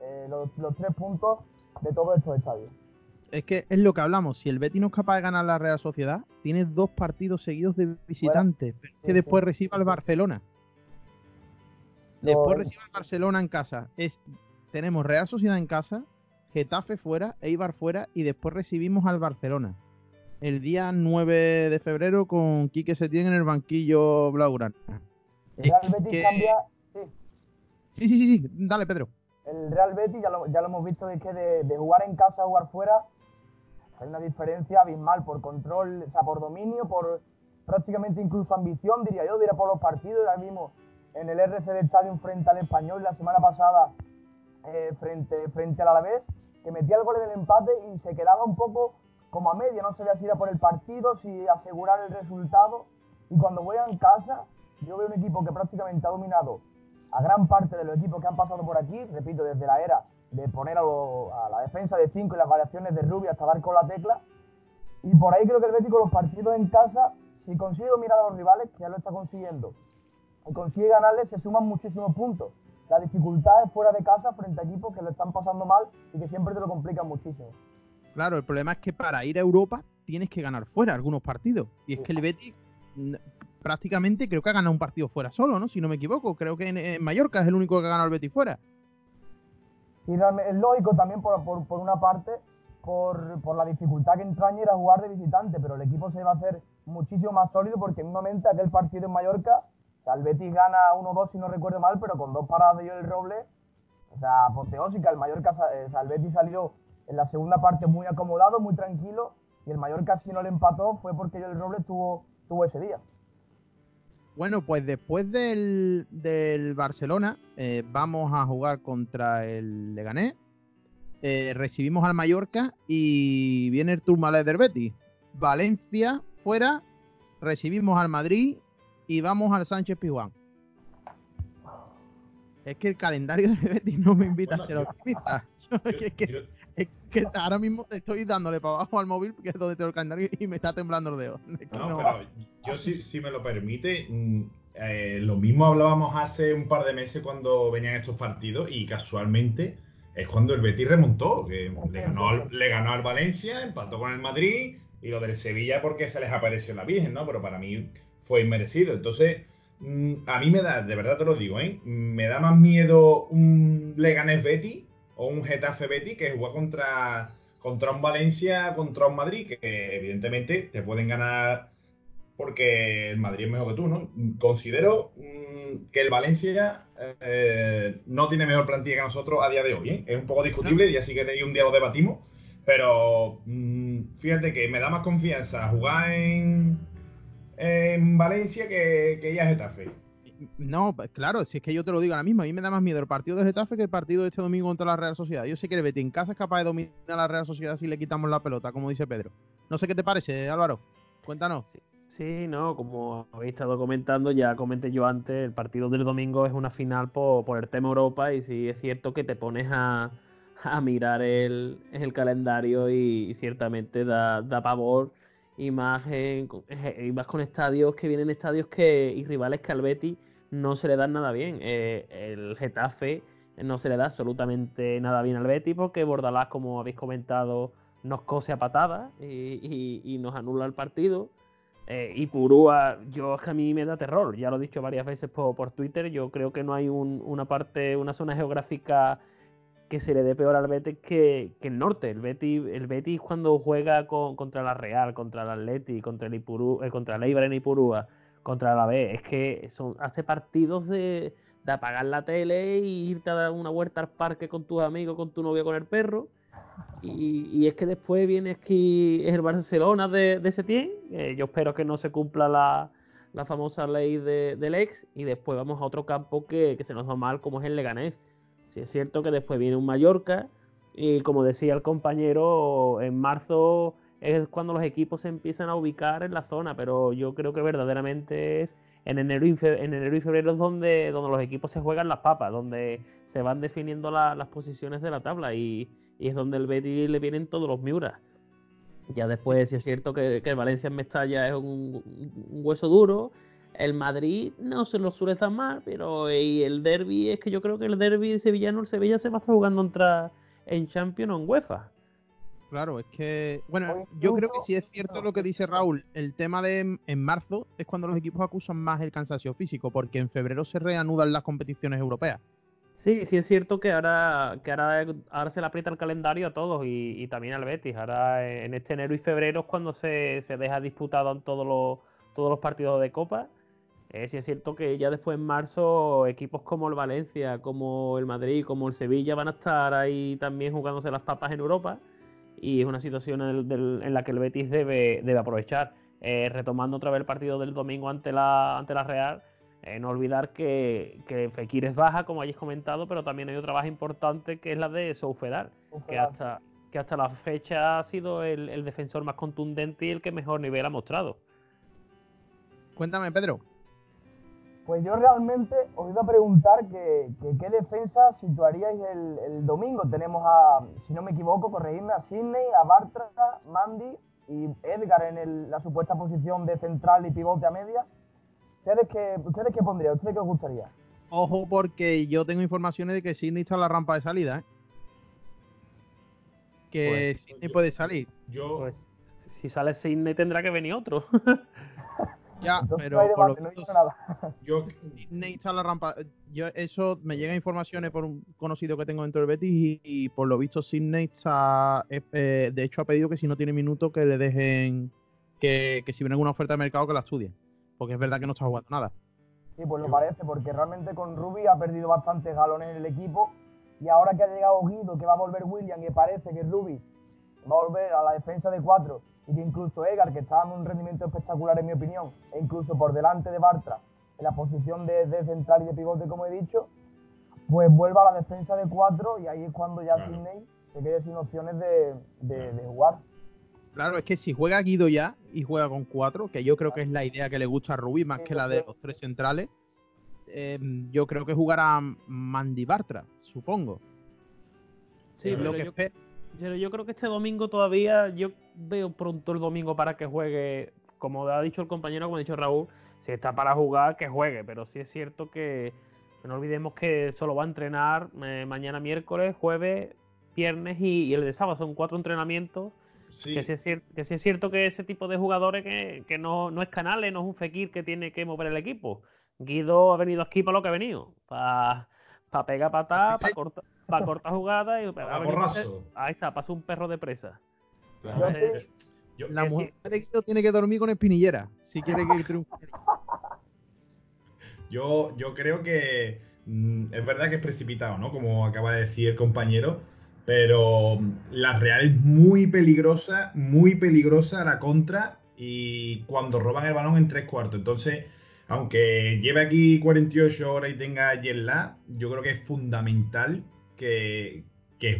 eh, los, tres puntos de todos estos estadios. Es que es lo que hablamos. Si el Betis no es capaz de ganar la Real Sociedad, tiene dos partidos seguidos de visitantes. que después reciba al Barcelona. Después recibe al Barcelona en casa. Es, tenemos Real Sociedad en casa, Getafe fuera, Eibar fuera y después recibimos al Barcelona. El día 9 de febrero con Quique Setién en el banquillo Blaugrana. El Real Betis cambia. Sí. sí. sí, sí, Dale, Pedro. El Real Betis, ya lo, ya lo hemos visto, es que de, de, jugar en casa a jugar fuera hay una diferencia abismal por control, o sea, por dominio, por prácticamente incluso ambición, diría yo, diría por los partidos. Ya mismo en el RC de Stadium frente al Español la semana pasada eh, frente, frente al Alavés, que metía el gol en el empate y se quedaba un poco como a media, no sabía si ir a por el partido, si asegurar el resultado. Y cuando voy a casa, yo veo un equipo que prácticamente ha dominado a gran parte de los equipos que han pasado por aquí, repito, desde la era de poner a, la defensa de 5 y las variaciones de Rubio hasta dar con la tecla. Y por ahí creo que el Betis con los partidos en casa, si consigue mirar a los rivales, que ya lo está consiguiendo, y consigue ganarle, se suman muchísimos puntos. La dificultad es fuera de casa frente a equipos que lo están pasando mal y que siempre te lo complican muchísimo. Claro, el problema es que para ir a Europa tienes que ganar fuera algunos partidos. Y es que el Betis, prácticamente creo que ha ganado un partido fuera solo, ¿no? Si no me equivoco. Creo que en, Mallorca es el único que ha ganado el Betis fuera. Y es lógico también por, una parte, por, la dificultad que entraña ir a jugar de visitante, pero el equipo se va a hacer muchísimo más sólido porque mismamente aquel partido en Mallorca, o sea, el Betis gana 1-2 si no recuerdo mal, pero con dos paradas de el Roble, o sea, apoteósica, el Mallorca, o sea, salió en la segunda parte muy acomodado, muy tranquilo, y el Mallorca si no le empató fue porque el Roble tuvo, tuvo ese día. Bueno, pues después del, Barcelona eh, vamos a jugar contra el Leganés. Eh, recibimos al Mallorca y viene el Turmalet del Betis. Valencia fuera, recibimos al Madrid y vamos al Sánchez Pizjuán. Es que el calendario del Betis no me invita a ser optimista. Que, ahora mismo estoy dándole para abajo al móvil, que es donde tengo el calendario, y me está temblando el dedo. No, pero yo si, me lo permite, mm, eh, lo mismo hablábamos hace un par de meses cuando venían estos partidos y casualmente es cuando el Betis remontó, que le ganó, le ganó al Valencia, empató con el Madrid y lo del Sevilla porque se les apareció la Virgen, ¿no? Pero para mí fue inmerecido. Entonces, mm, a mí me da, de verdad te lo digo, ¿eh? Me da más miedo un Leganés Betis o un Getafe Betis que jugar contra, contra un Valencia, contra un Madrid, que evidentemente te pueden ganar porque el Madrid es mejor que tú, ¿no? Considero mm, que el Valencia eh, no tiene mejor plantilla que nosotros a día de hoy, ¿eh? Es un poco discutible, y así que un día lo debatimos, pero mm, fíjate que me da más confianza jugar en, en Valencia que, que ir a Getafe. No, pues, claro, si es que yo te lo digo ahora mismo, a mí me da más miedo el partido de Getafe que el partido de este domingo contra la Real Sociedad. Yo sé que el Betis en casa es capaz de dominar a la Real Sociedad si le quitamos la pelota, como dice Pedro. No sé qué te parece, Álvaro. Cuéntanos. Sí. no, como habéis estado comentando, ya comenté yo antes, el partido del domingo es una final por, el tema Europa y sí es cierto que te pones a, mirar el, el calendario y, ciertamente da, da pavor y más con estadios que vienen estadios que y rivales que al Betis no se le da nada bien. Eh, el Getafe no se le da absolutamente nada bien al Betis porque Bordalás, como habéis comentado, nos cose a patadas y, nos anula el partido. Eh, y Purúa, yo a mí me da terror, ya lo he dicho varias veces por, Twitter, yo creo que no hay una parte, una zona geográfica que se le dé peor al Betis que, el norte. El Betis, el Betis cuando juega contra la Real, contra el Atleti, contra el Ipurú, eh, contra el Eibar en Ipurúa, contra la B. Es que son, hace partidos de, apagar la tele y irte a dar una vuelta al parque con tus amigos, con tu novio, con el perro. Y, es que después viene aquí el Barcelona de, de Setién. yo espero que no se cumpla la, famosa ley de, del ex. Y después vamos a otro campo que, se nos va mal, como es el Leganés. Si es cierto que después viene un Mallorca. Y como decía el compañero, en marzo es cuando los equipos se empiezan a ubicar en la zona, pero yo creo que verdaderamente es en enero y, en enero y febrero es donde, donde los equipos se juegan las papas, donde se van definiendo las posiciones de la tabla y, es donde el Betis le vienen todos los Miuras. Ya después, si es cierto que, el Valencia en Mestalla es un, hueso duro, el Madrid no se lo suele estar mal, pero el derby es que yo creo que el derby sevillano, el Sevilla se va a estar jugando en Champions o en UEFA. Claro, es que, bueno, yo creo que sí es cierto lo que dice Raúl. El tema de en marzo es cuando los equipos acusan más el cansancio físico, porque en febrero se reanudan las competiciones europeas. Sí, sí es cierto que ahora, que ahora, ahora se le aprieta el calendario a todos y, también al Betis. Ahora en este enero y febrero es cuando se, deja disputado en todos los, todos los partidos de Copa. Eh, sí es cierto que ya después en marzo equipos como el Valencia, como el Madrid, como el Sevilla van a estar ahí también jugándose las papas en Europa y es una situación en, la que el Betis debe, debe aprovechar. Eh, retomando otra vez el partido del domingo ante la, ante la Real, eh, no olvidar que, que, Fekir es baja, como hayáis comentado, pero también hay otra baja importante que es la de Soufedal, que hasta, que hasta la fecha ha sido el, el defensor más contundente y el que mejor nivel ha mostrado. Cuéntame, Pedro. Pues yo realmente os iba a preguntar que, qué defensa situaríais el, domingo. Tenemos a, si no me equivoco, corregidme, a Sidney, a Bartra, Mandy y Edgar en la supuesta posición de central y pivote a media. ¿Ustedes qué, ¿Ustedes qué pondrían? ¿Ustedes qué os gustaría? Ojo, porque yo tengo informaciones de que Sidney está en la rampa de salida, ¿eh? Que pues, Sidney puede salir. Yo... Pues si sale Sidney tendrá que venir otro. Ya, pero por lo visto, yo está la rampa. Yo eso me llega informaciones por un conocido que tengo dentro del Betis y, por lo visto Sidney está, eh, eh, de hecho ha pedido que si no tiene minuto que le dejen que, si viene alguna oferta de mercado que la estudien, porque es verdad que no está jugando nada. Sí, pues lo parece, porque realmente con Ruby ha perdido bastantes galones en el equipo y ahora que ha llegado Guido, que va a volver William y parece que Ruby va a volver a la defensa de cuatro y que incluso Egar, que está dando un rendimiento espectacular en mi opinión, e incluso por delante de Bartra en la posición de, central y de pivote, como he dicho, pues vuelva a la defensa de cuatro y ahí es cuando ya Sidney se quede sin opciones de, jugar. Claro, es que si juega Guido ya y juega con cuatro, que yo creo que es la idea que le gusta a Rubí más que la de los tres centrales, em, yo creo que jugará Mandy Bartra, supongo. Sí, lo que yo, pero yo creo que este domingo todavía, yo veo pronto el domingo para que juegue, como ha dicho el compañero, como ha dicho Raúl, si está para jugar, que juegue, pero sí es cierto que, no olvidemos que solo va a entrenar eh, mañana miércoles, jueves, viernes y, el de sábado, son cuatro entrenamientos. Que, sí es cierto, que es cierto que ese tipo de jugadores que, no, no es Canales, no es un Fekir que tiene que mover el equipo. Guido ha venido aquí para lo que ha venido, para pegar patada, para cortar para cortar jugada y ahí está, pasa un perro de presa. la mujer de Guido tiene que dormir con espinillera si quiere que triunfe. Yo, yo creo que mm, es verdad que es precipitado, ¿no? Como acaba de decir el compañero, pero mm, la Real es muy peligrosa, muy peligrosa a la contra y cuando roban el balón en tres cuartos. Entonces, aunque lleve aquí 48 horas y tenga jet yo creo que es fundamental que,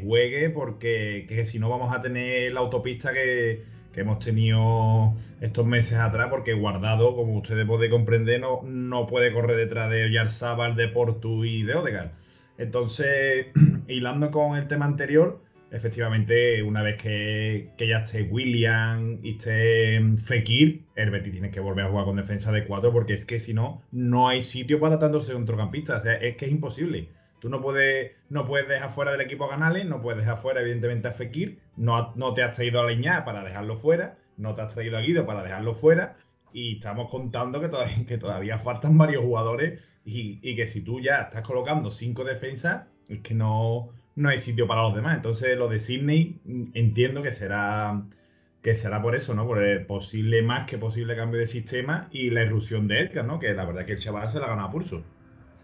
juegue porque que si no vamos a tener la autopista que, hemos tenido estos meses atrás porque Guardado, como ustedes pueden comprender, no, no puede correr detrás de Oyarzábal, de Portu y de Odegaard. Entonces, hilando con el tema anterior, efectivamente, una vez que, ya esté William y esté Fekir, el Betis tiene que volver a jugar con defensa de cuatro porque es que si no, no hay sitio para tantos centrocampistas. O sea, es que es imposible. Tú no puedes, no puedes dejar fuera del equipo a Canales, no puedes dejar fuera, evidentemente, a Fekir, no, no te has traído a Leñá para dejarlo fuera, no te has traído a Guido para dejarlo fuera, y estamos contando que todavía, que todavía faltan varios jugadores y, que si tú ya estás colocando cinco defensas, es que no, no hay sitio para los demás. Entonces, lo de Sydney mm, entiendo que será que será por eso, ¿no? Por el posible, más que posible cambio de sistema y la irrupción de Edgar, ¿no? Que la verdad que el chaval se la ha ganado a pulso.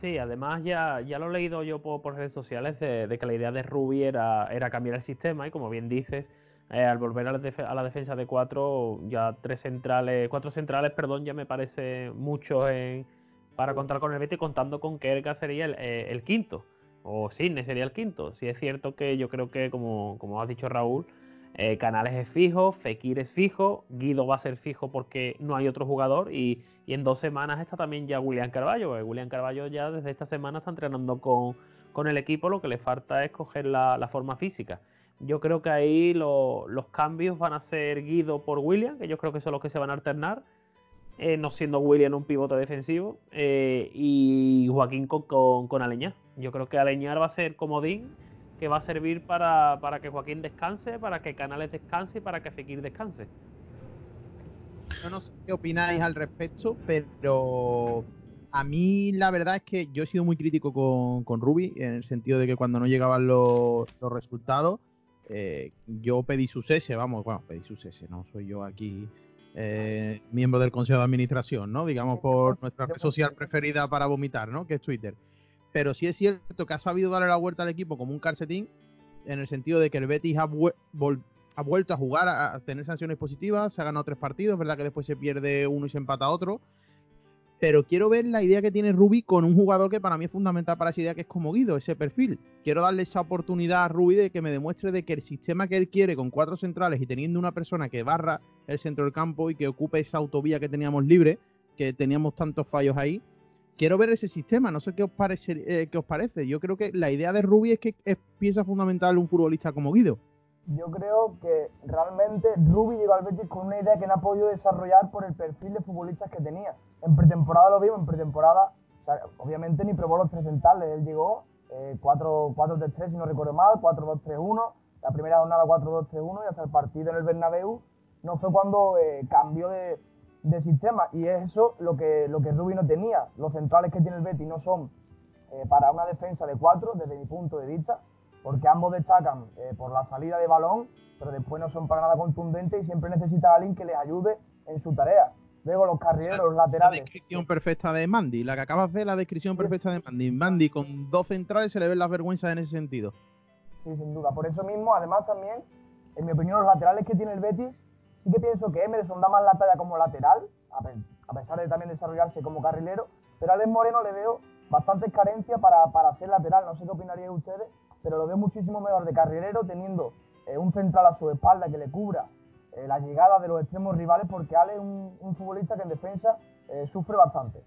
Sí, además ya, ya lo he leído yo por, redes sociales de, que la idea de Ruby era, era cambiar el sistema y como bien dices, eh, al volver a la, defensa de cuatro, ya tres centrales, cuatro centrales, perdón, ya me parece mucho para contar con el Betis, contando con que Erika sería el, eh, quinto, o Sidney sería el quinto. Si es cierto que yo creo que, como, como has dicho Raúl, eh, Canales es fijo, Fekir es fijo, Guido va a ser fijo porque no hay otro jugador y, en dos semanas está también ya William Carballo. William Carballo ya desde esta semana está entrenando con, el equipo, lo que le falta es coger la, forma física. Yo creo que ahí los cambios van a ser Guido por William, que yo creo que son los que se van a alternar, eh, no siendo William un pivote defensivo, eh, y Joaquín con, con, con Aleñar. Yo creo que Aleñar va a ser comodín que va a servir para, que Joaquín descanse, para que Canales descanse y para que Fekir descanse. Yo no sé qué opináis al respecto, pero a mí la verdad es que yo he sido muy crítico con, con Ruby, en el sentido de que cuando no llegaban los, resultados, eh, yo pedí su cese, vamos, bueno, pedí su cese, no soy yo aquí eh, miembro del Consejo de Administración, ¿no? Digamos por nuestra red social preferida para vomitar, ¿no? Que es Twitter pero sí es cierto que ha sabido darle la vuelta al equipo como un calcetín, en el sentido de que el Betis ha, vuelto a jugar, a, tener sanciones positivas, se ha ganado tres partidos, es verdad que después se pierde uno y se empata otro, pero quiero ver la idea que tiene Rubi con un jugador que para mí es fundamental para esa idea que es como Guido, ese perfil. Quiero darle esa oportunidad a Rubi de que me demuestre de que el sistema que él quiere con cuatro centrales y teniendo una persona que barra el centro del campo y que ocupe esa autovía que teníamos libre, que teníamos tantos fallos ahí, quiero ver ese sistema, no sé qué os, parece, eh, qué os parece. Yo creo que la idea de Rubi es que es pieza fundamental un futbolista como Guido. Yo creo que realmente Rubi llegó al Betis con una idea que no ha podido desarrollar por el perfil de futbolistas que tenía. En pretemporada lo vimos, en pretemporada, obviamente ni probó los tres centrales, él llegó 4-3-3 eh, si no recuerdo mal, 4-2-3-1, la primera jornada 4-2-3-1 y hasta el partido en el Bernabéu no fue cuando eh, cambió de, de sistema y es eso lo que, lo que Rubi no tenía. Los centrales que tiene el Betis no son eh, para una defensa de cuatro, desde mi punto de vista, porque ambos destacan eh, por la salida de balón, pero después no son para nada contundentes y siempre necesita a alguien que les ayude en su tarea. Luego los carrileros, los laterales. La descripción perfecta de Mandy, la que acabas de la descripción perfecta de Mandy. Mandy con dos centrales se le ven las vergüenzas en ese sentido. Sí, sin duda. Por eso mismo, además también, en mi opinión, los laterales que tiene el Betis, sí que pienso que Emerson da más la talla como lateral, a pesar de también desarrollarse como carrilero, pero a Alex Moreno le veo bastantes carencias para, para ser lateral. No sé qué opinarían ustedes, pero lo veo muchísimo mejor de carrilero teniendo eh, un central a su espalda que le cubra eh, la llegada de los extremos rivales, porque Ale es un, futbolista que en defensa eh, sufre bastante.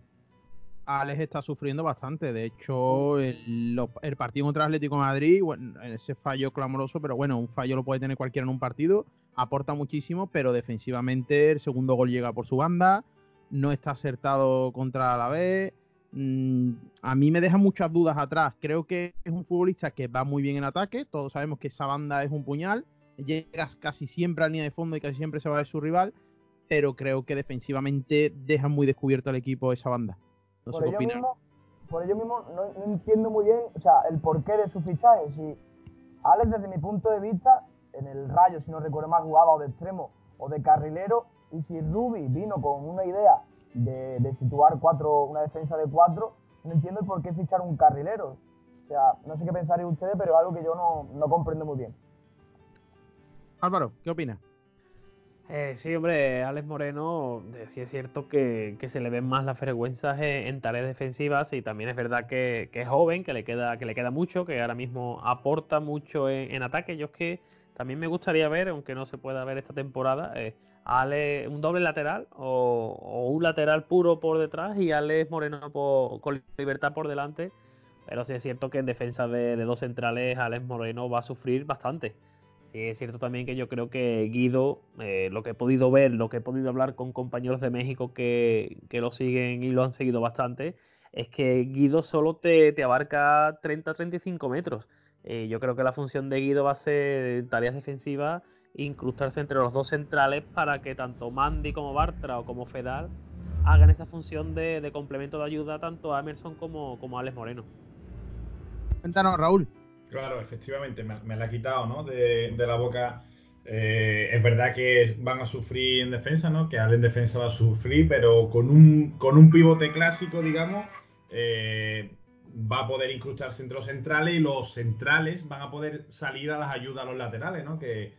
Alex está sufriendo bastante. De hecho, el, partido contra Atlético de Madrid, bueno, ese fallo clamoroso, pero bueno, un fallo lo puede tener cualquiera en un partido. Aporta muchísimo, pero defensivamente el segundo gol llega por su banda. No está acertado contra la B. Mm, a mí me deja muchas dudas atrás. Creo que es un futbolista que va muy bien en ataque. Todos sabemos que esa banda es un puñal llegas casi siempre a la línea de fondo y casi siempre se va de su rival, pero creo que defensivamente deja muy descubierto al equipo esa banda. No por, ello mismo, por ello mismo no, entiendo muy bien o sea, el porqué de su fichaje. Si Alex, desde mi punto de vista, en el Rayo, si no recuerdo mal, jugaba o de extremo o de carrilero, y si Ruby vino con una idea de, situar cuatro, una defensa de cuatro, no entiendo el por qué fichar un carrilero. O sea, no sé qué pensarían ustedes, pero es algo que yo no, no comprendo muy bien. Álvaro, ¿qué opinas? Eh, sí, hombre, Alex Moreno, eh, sí es cierto que, se le ven más las vergüenzas en, tareas defensivas y también es verdad que, es joven, que le queda, que le queda mucho, que ahora mismo aporta mucho en, ataque. Yo es que también me gustaría ver, aunque no se pueda ver esta temporada, eh, Ale, un doble lateral o, un lateral puro por detrás y Alex Moreno con libertad por delante. Pero sí es cierto que en defensa de, dos centrales Alex Moreno va a sufrir bastante. Sí, es cierto también que yo creo que Guido, eh, lo que he podido ver, lo que he podido hablar con compañeros de México que, lo siguen y lo han seguido bastante, es que Guido solo te, abarca 30-35 metros. Eh, yo creo que la función de Guido va a ser tareas defensivas, incrustarse entre los dos centrales para que tanto Mandy como Bartra o como Fedal hagan esa función de, complemento de ayuda tanto a Emerson como, como a Alex Moreno. Cuéntanos, Raúl. Claro, efectivamente, me, la ha quitado ¿no? de, la boca. Eh, es verdad que van a sufrir en defensa, ¿no? Que Al en defensa va a sufrir, pero con un, con un pivote clásico, digamos, eh, va a poder incrustarse entre los centrales y los centrales van a poder salir a las ayudas a los laterales, ¿no? Que,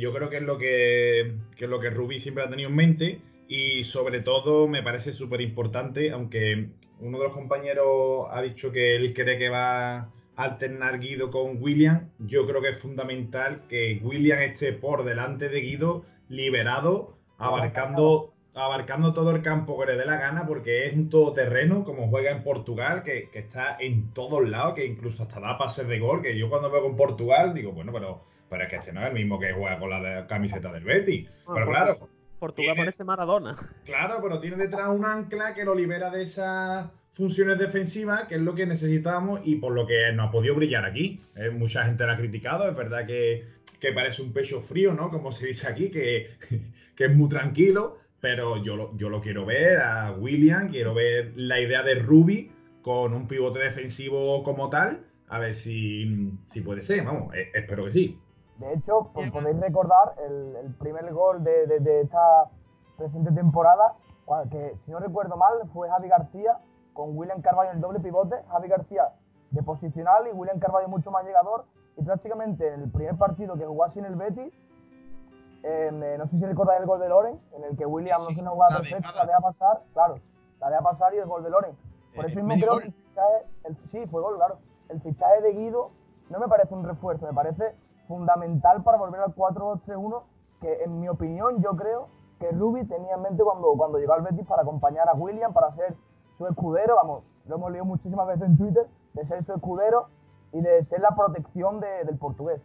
yo creo que es lo que, que es lo que siempre ha tenido en mente y sobre todo me parece súper importante, aunque uno de los compañeros ha dicho que él cree que va alternar Guido con William, yo creo que es fundamental que William esté por delante de Guido, liberado, abarcando, abarcando todo el campo que le dé la gana, porque es un todoterreno, como juega en Portugal, que, está en todos lados, que incluso hasta da pases de gol, que yo cuando veo con Portugal digo, bueno, pero, pero es que este no es el mismo que juega con la camiseta del Betty. Ah, pero claro. Portugal parece Maradona. Claro, pero tiene detrás un ancla que lo libera de esa funciones defensivas, que es lo que necesitábamos y por lo que no ha podido brillar aquí. Eh, mucha gente lo ha criticado, es verdad que, parece un pecho frío, ¿no? Como se dice aquí, que, es muy tranquilo, pero yo lo, yo lo quiero ver a William, quiero ver la idea de Ruby con un pivote defensivo como tal, a ver si, puede ser, vamos, eh, espero que sí. De hecho, podéis recordar el, primer gol de, de, esta presente temporada, que si no recuerdo mal fue Javi García con William Carvalho en el doble pivote, Javi García de posicional y William Carvalho mucho más llegador. Y prácticamente en el primer partido que jugó así en el Betis, eh, no sé si recordáis el gol de Loren, en el que William no tiene una jugada perfecta, la deja pasar, claro, la deja pasar y el gol de Loren. Por eh, eso mismo creo que el fichaje, sí, fue gol, claro. El fichaje de Guido no me parece un refuerzo, me parece fundamental para volver al 4-2-3-1, que en mi opinión yo creo que Ruby tenía en mente cuando, cuando llegó al Betis para acompañar a William, para ser su escudero, vamos, lo hemos leído muchísimas veces en Twitter, de ser su escudero y de ser la protección del portugués.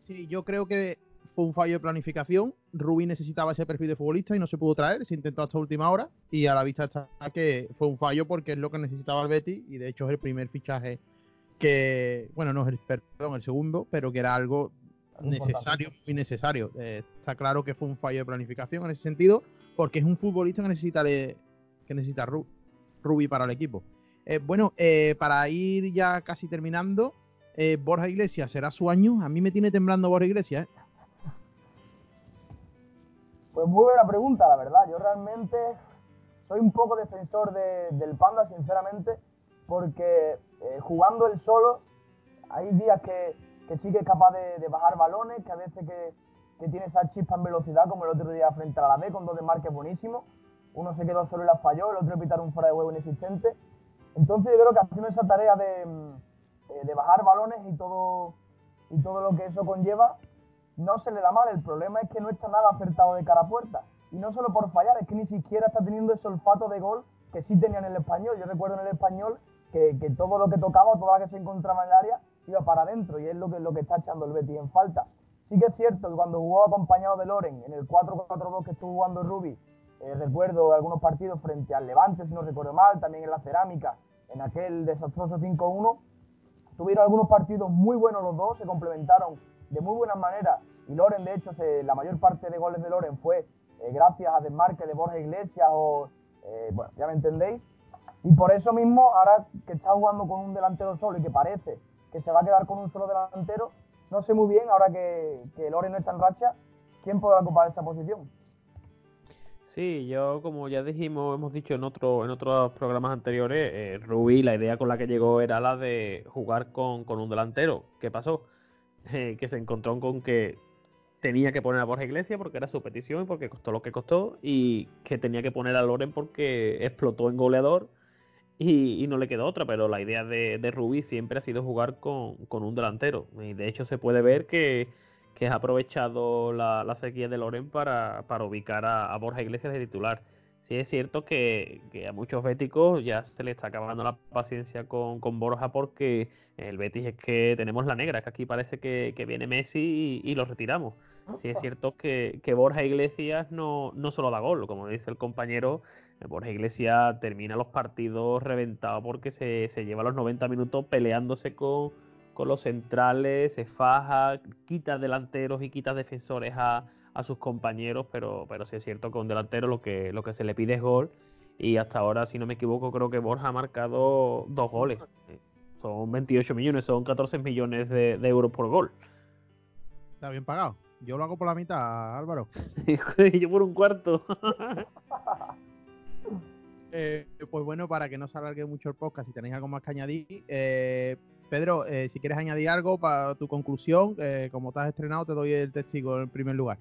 Sí, yo creo que fue un fallo de planificación. Rubí necesitaba ese perfil de futbolista y no se pudo traer, se intentó hasta última hora y a la vista está que fue un fallo porque es lo que necesitaba el Betty y de hecho es el primer fichaje que, bueno, no es el, perdón, el segundo, pero que era algo necesario, muy necesario. Eh, está claro que fue un fallo de planificación en ese sentido, porque es un futbolista que necesita, que necesita Rubi para el equipo. Eh, bueno, eh, para ir ya casi terminando, eh, Borja Iglesias será su año. A mí me tiene temblando Borja Iglesias. Pues muy buena pregunta, la verdad. Yo realmente soy un poco defensor del Panda, sinceramente, porque jugando él solo, hay días que, que sí que es capaz de, bajar balones, que a veces que, que, tiene esa chispa en velocidad, como el otro día frente a la B, con dos desmarques buenísimos. Uno se quedó solo y la falló, el otro pitar un fuera de huevo inexistente. Entonces yo creo que haciendo esa tarea de, eh, de bajar balones y todo, y todo lo que eso conlleva, no se le da mal. El problema es que no está nada acertado de cara a puerta. Y no solo por fallar, es que ni siquiera está teniendo ese olfato de gol que sí tenía en el español. Yo recuerdo en el español que, que todo lo que tocaba, toda la que se encontraba en el área, iba para adentro y es lo que, lo que está echando el Betis en falta. Sí que es cierto que cuando jugó acompañado de Loren en el 4-4-2 que estuvo jugando Rubi, eh, recuerdo algunos partidos frente al Levante, si no recuerdo mal, también en la Cerámica, en aquel desastroso 5-1, tuvieron algunos partidos muy buenos los dos, se complementaron de muy buena manera y Loren, de hecho, la mayor parte de goles de Loren fue eh, gracias a desmarque de Borja Iglesias o, eh, bueno, ya me entendéis. Y por eso mismo, ahora que está jugando con un delantero solo y que parece que se va a quedar con un solo delantero. No sé muy bien, ahora que, que Lore no está en racha, quién podrá ocupar esa posición. Sí, yo como ya dijimos, hemos dicho en otro, en otros programas anteriores, eh, Rubí, la idea con la que llegó era la de jugar con, un delantero. ¿Qué pasó? Eh, que se encontró con que tenía que poner a Borja Iglesias porque era su petición y porque costó lo que costó y que tenía que poner a Loren porque explotó en goleador y, no le quedó otra, pero la idea de, de Rubí siempre ha sido jugar con, un delantero. Y de hecho se puede ver que, ha aprovechado la, sequía de Loren para, ubicar a, Borja Iglesias de titular. Sí es cierto que, a muchos béticos ya se le está acabando la paciencia con, Borja porque el Betis es que tenemos la negra, que aquí parece que, viene Messi y, lo retiramos. Sí es cierto que, Borja Iglesias no, no solo da gol, como dice el compañero, Borja Iglesias termina los partidos reventados porque se, lleva los 90 minutos peleándose con, los centrales, se faja, quita delanteros y quita defensores a, sus compañeros, pero, pero sí es cierto que un delantero lo que, lo que se le pide es gol. Y hasta ahora, si no me equivoco, creo que Borja ha marcado dos goles. Son 28 millones, son 14 millones de, euros por gol. Está bien pagado. Yo lo hago por la mitad, Álvaro. Yo por un cuarto. Eh, pues bueno, para que no se alargue mucho el podcast, si tenéis algo más que añadir, eh, Pedro, eh, si quieres añadir algo para tu conclusión, como te has estrenado, te doy el testigo en primer lugar.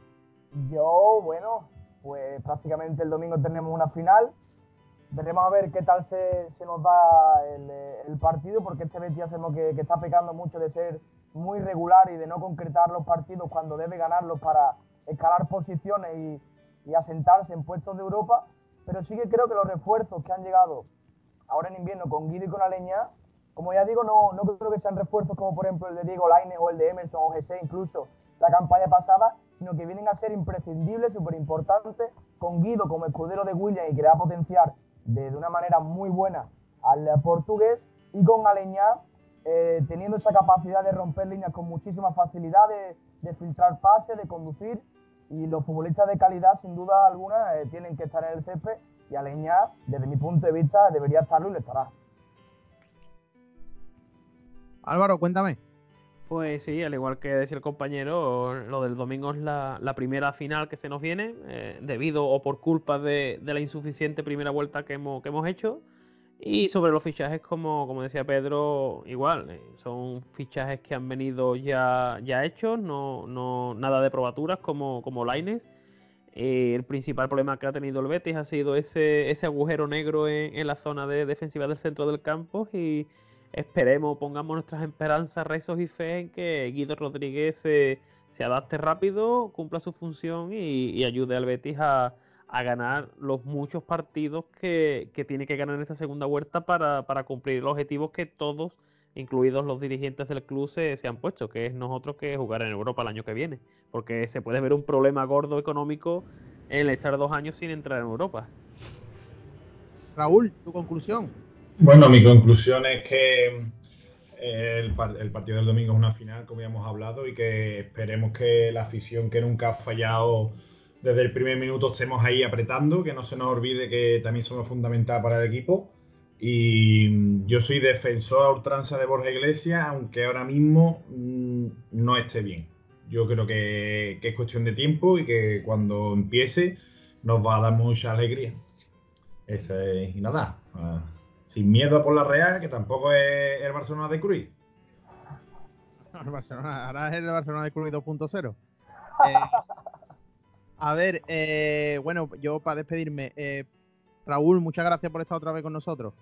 Yo, bueno, pues prácticamente el domingo tenemos una final. Veremos a ver qué tal se, nos da el, partido, porque este Betis ya sabemos que, está pecando mucho de ser muy regular y de no concretar los partidos cuando debe ganarlos para escalar posiciones y, y asentarse en puestos de Europa pero sí que creo que los refuerzos que han llegado ahora en invierno con Guido y con Aleña, como ya digo, no, no creo que sean refuerzos como por ejemplo el de Diego Laine o el de Emerson o GC, incluso la campaña pasada, sino que vienen a ser imprescindibles, súper importantes, con Guido como escudero de William y que le va a potenciar de, una manera muy buena al portugués, y con Aleñá eh, teniendo esa capacidad de romper líneas con muchísima facilidad, de, de filtrar pases, de conducir y los futbolistas de calidad, sin duda alguna, eh, tienen que estar en el césped y Aleñá, desde mi punto de vista, debería estarlo y le estará. Álvaro, cuéntame. Pues sí, al igual que decía el compañero, lo del domingo es la, primera final que se nos viene, eh, debido o por culpa de, la insuficiente primera vuelta que hemos, hecho. Y sobre los fichajes, como, como decía Pedro, igual, eh, son fichajes que han venido ya, hechos, no, no nada de probaturas como, como Laines. Eh, el principal problema que ha tenido el Betis ha sido ese, ese agujero negro en, la zona de defensiva del centro del campo y esperemos, pongamos nuestras esperanzas, rezos y fe en que Guido Rodríguez se, se adapte rápido, cumpla su función y, ayude al Betis a, a ganar los muchos partidos que, tiene que ganar en esta segunda vuelta para, cumplir los objetivos que todos, incluidos los dirigentes del club, se, han puesto, que es nosotros que jugar en Europa el año que viene. Porque se puede ver un problema gordo económico en estar dos años sin entrar en Europa. Raúl, tu conclusión. Bueno, mi conclusión es que eh, el, partido del domingo es una final, como ya hemos hablado, y que esperemos que la afición que nunca ha fallado desde el primer minuto estemos ahí apretando, que no se nos olvide que también somos fundamental para el equipo. Y yo soy defensor a ultranza de Borja Iglesias, aunque ahora mismo mm, no esté bien. Yo creo que, es cuestión de tiempo y que cuando empiece nos va a dar mucha alegría. Ese, y nada, ah, sin miedo por la Real, que tampoco es el Barcelona de Cruz. ahora es el Barcelona de Cruz 2.0. Eh, a ver, eh, bueno, yo para despedirme, eh, Raúl, muchas gracias por estar otra vez con nosotros.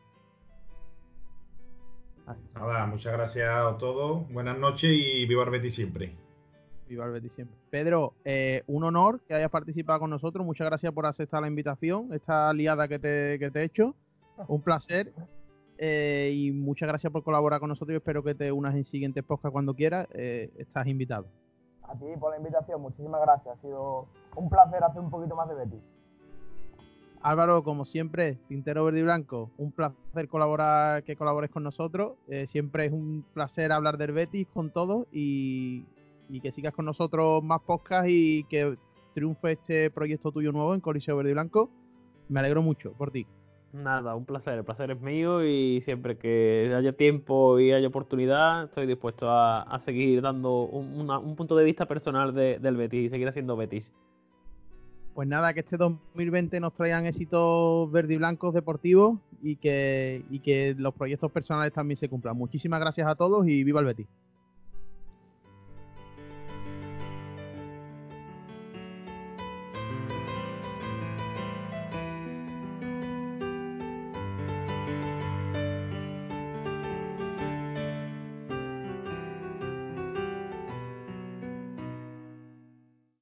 Nada, muchas gracias a todos, buenas noches y viva el Betis siempre. Viva el Betis siempre. Pedro, eh, un honor que hayas participado con nosotros, muchas gracias por aceptar la invitación, esta aliada que te, que te he hecho, un placer. y muchas gracias por colaborar con nosotros y espero que te unas en siguientes podcasts cuando quieras. estás invitado. A ti por la invitación, muchísimas gracias. Ha sido un placer hacer un poquito más de Betis. Álvaro, como siempre, Tintero Verde y Blanco, un placer colaborar, que colabores con nosotros. Eh, siempre es un placer hablar del Betis con todos y, que sigas con nosotros más podcasts y que triunfe este proyecto tuyo nuevo en Coliseo Verde y Blanco. Me alegro mucho por ti. Nada, un placer, el placer es mío y siempre que haya tiempo y haya oportunidad estoy dispuesto a, seguir dando un, punto de vista personal del Betis y seguir haciendo Betis. Pues nada, que este 2020 nos traigan éxitos verde y blancos deportivos y que, y que los proyectos personales también se cumplan. Muchísimas gracias a todos y viva el Betis.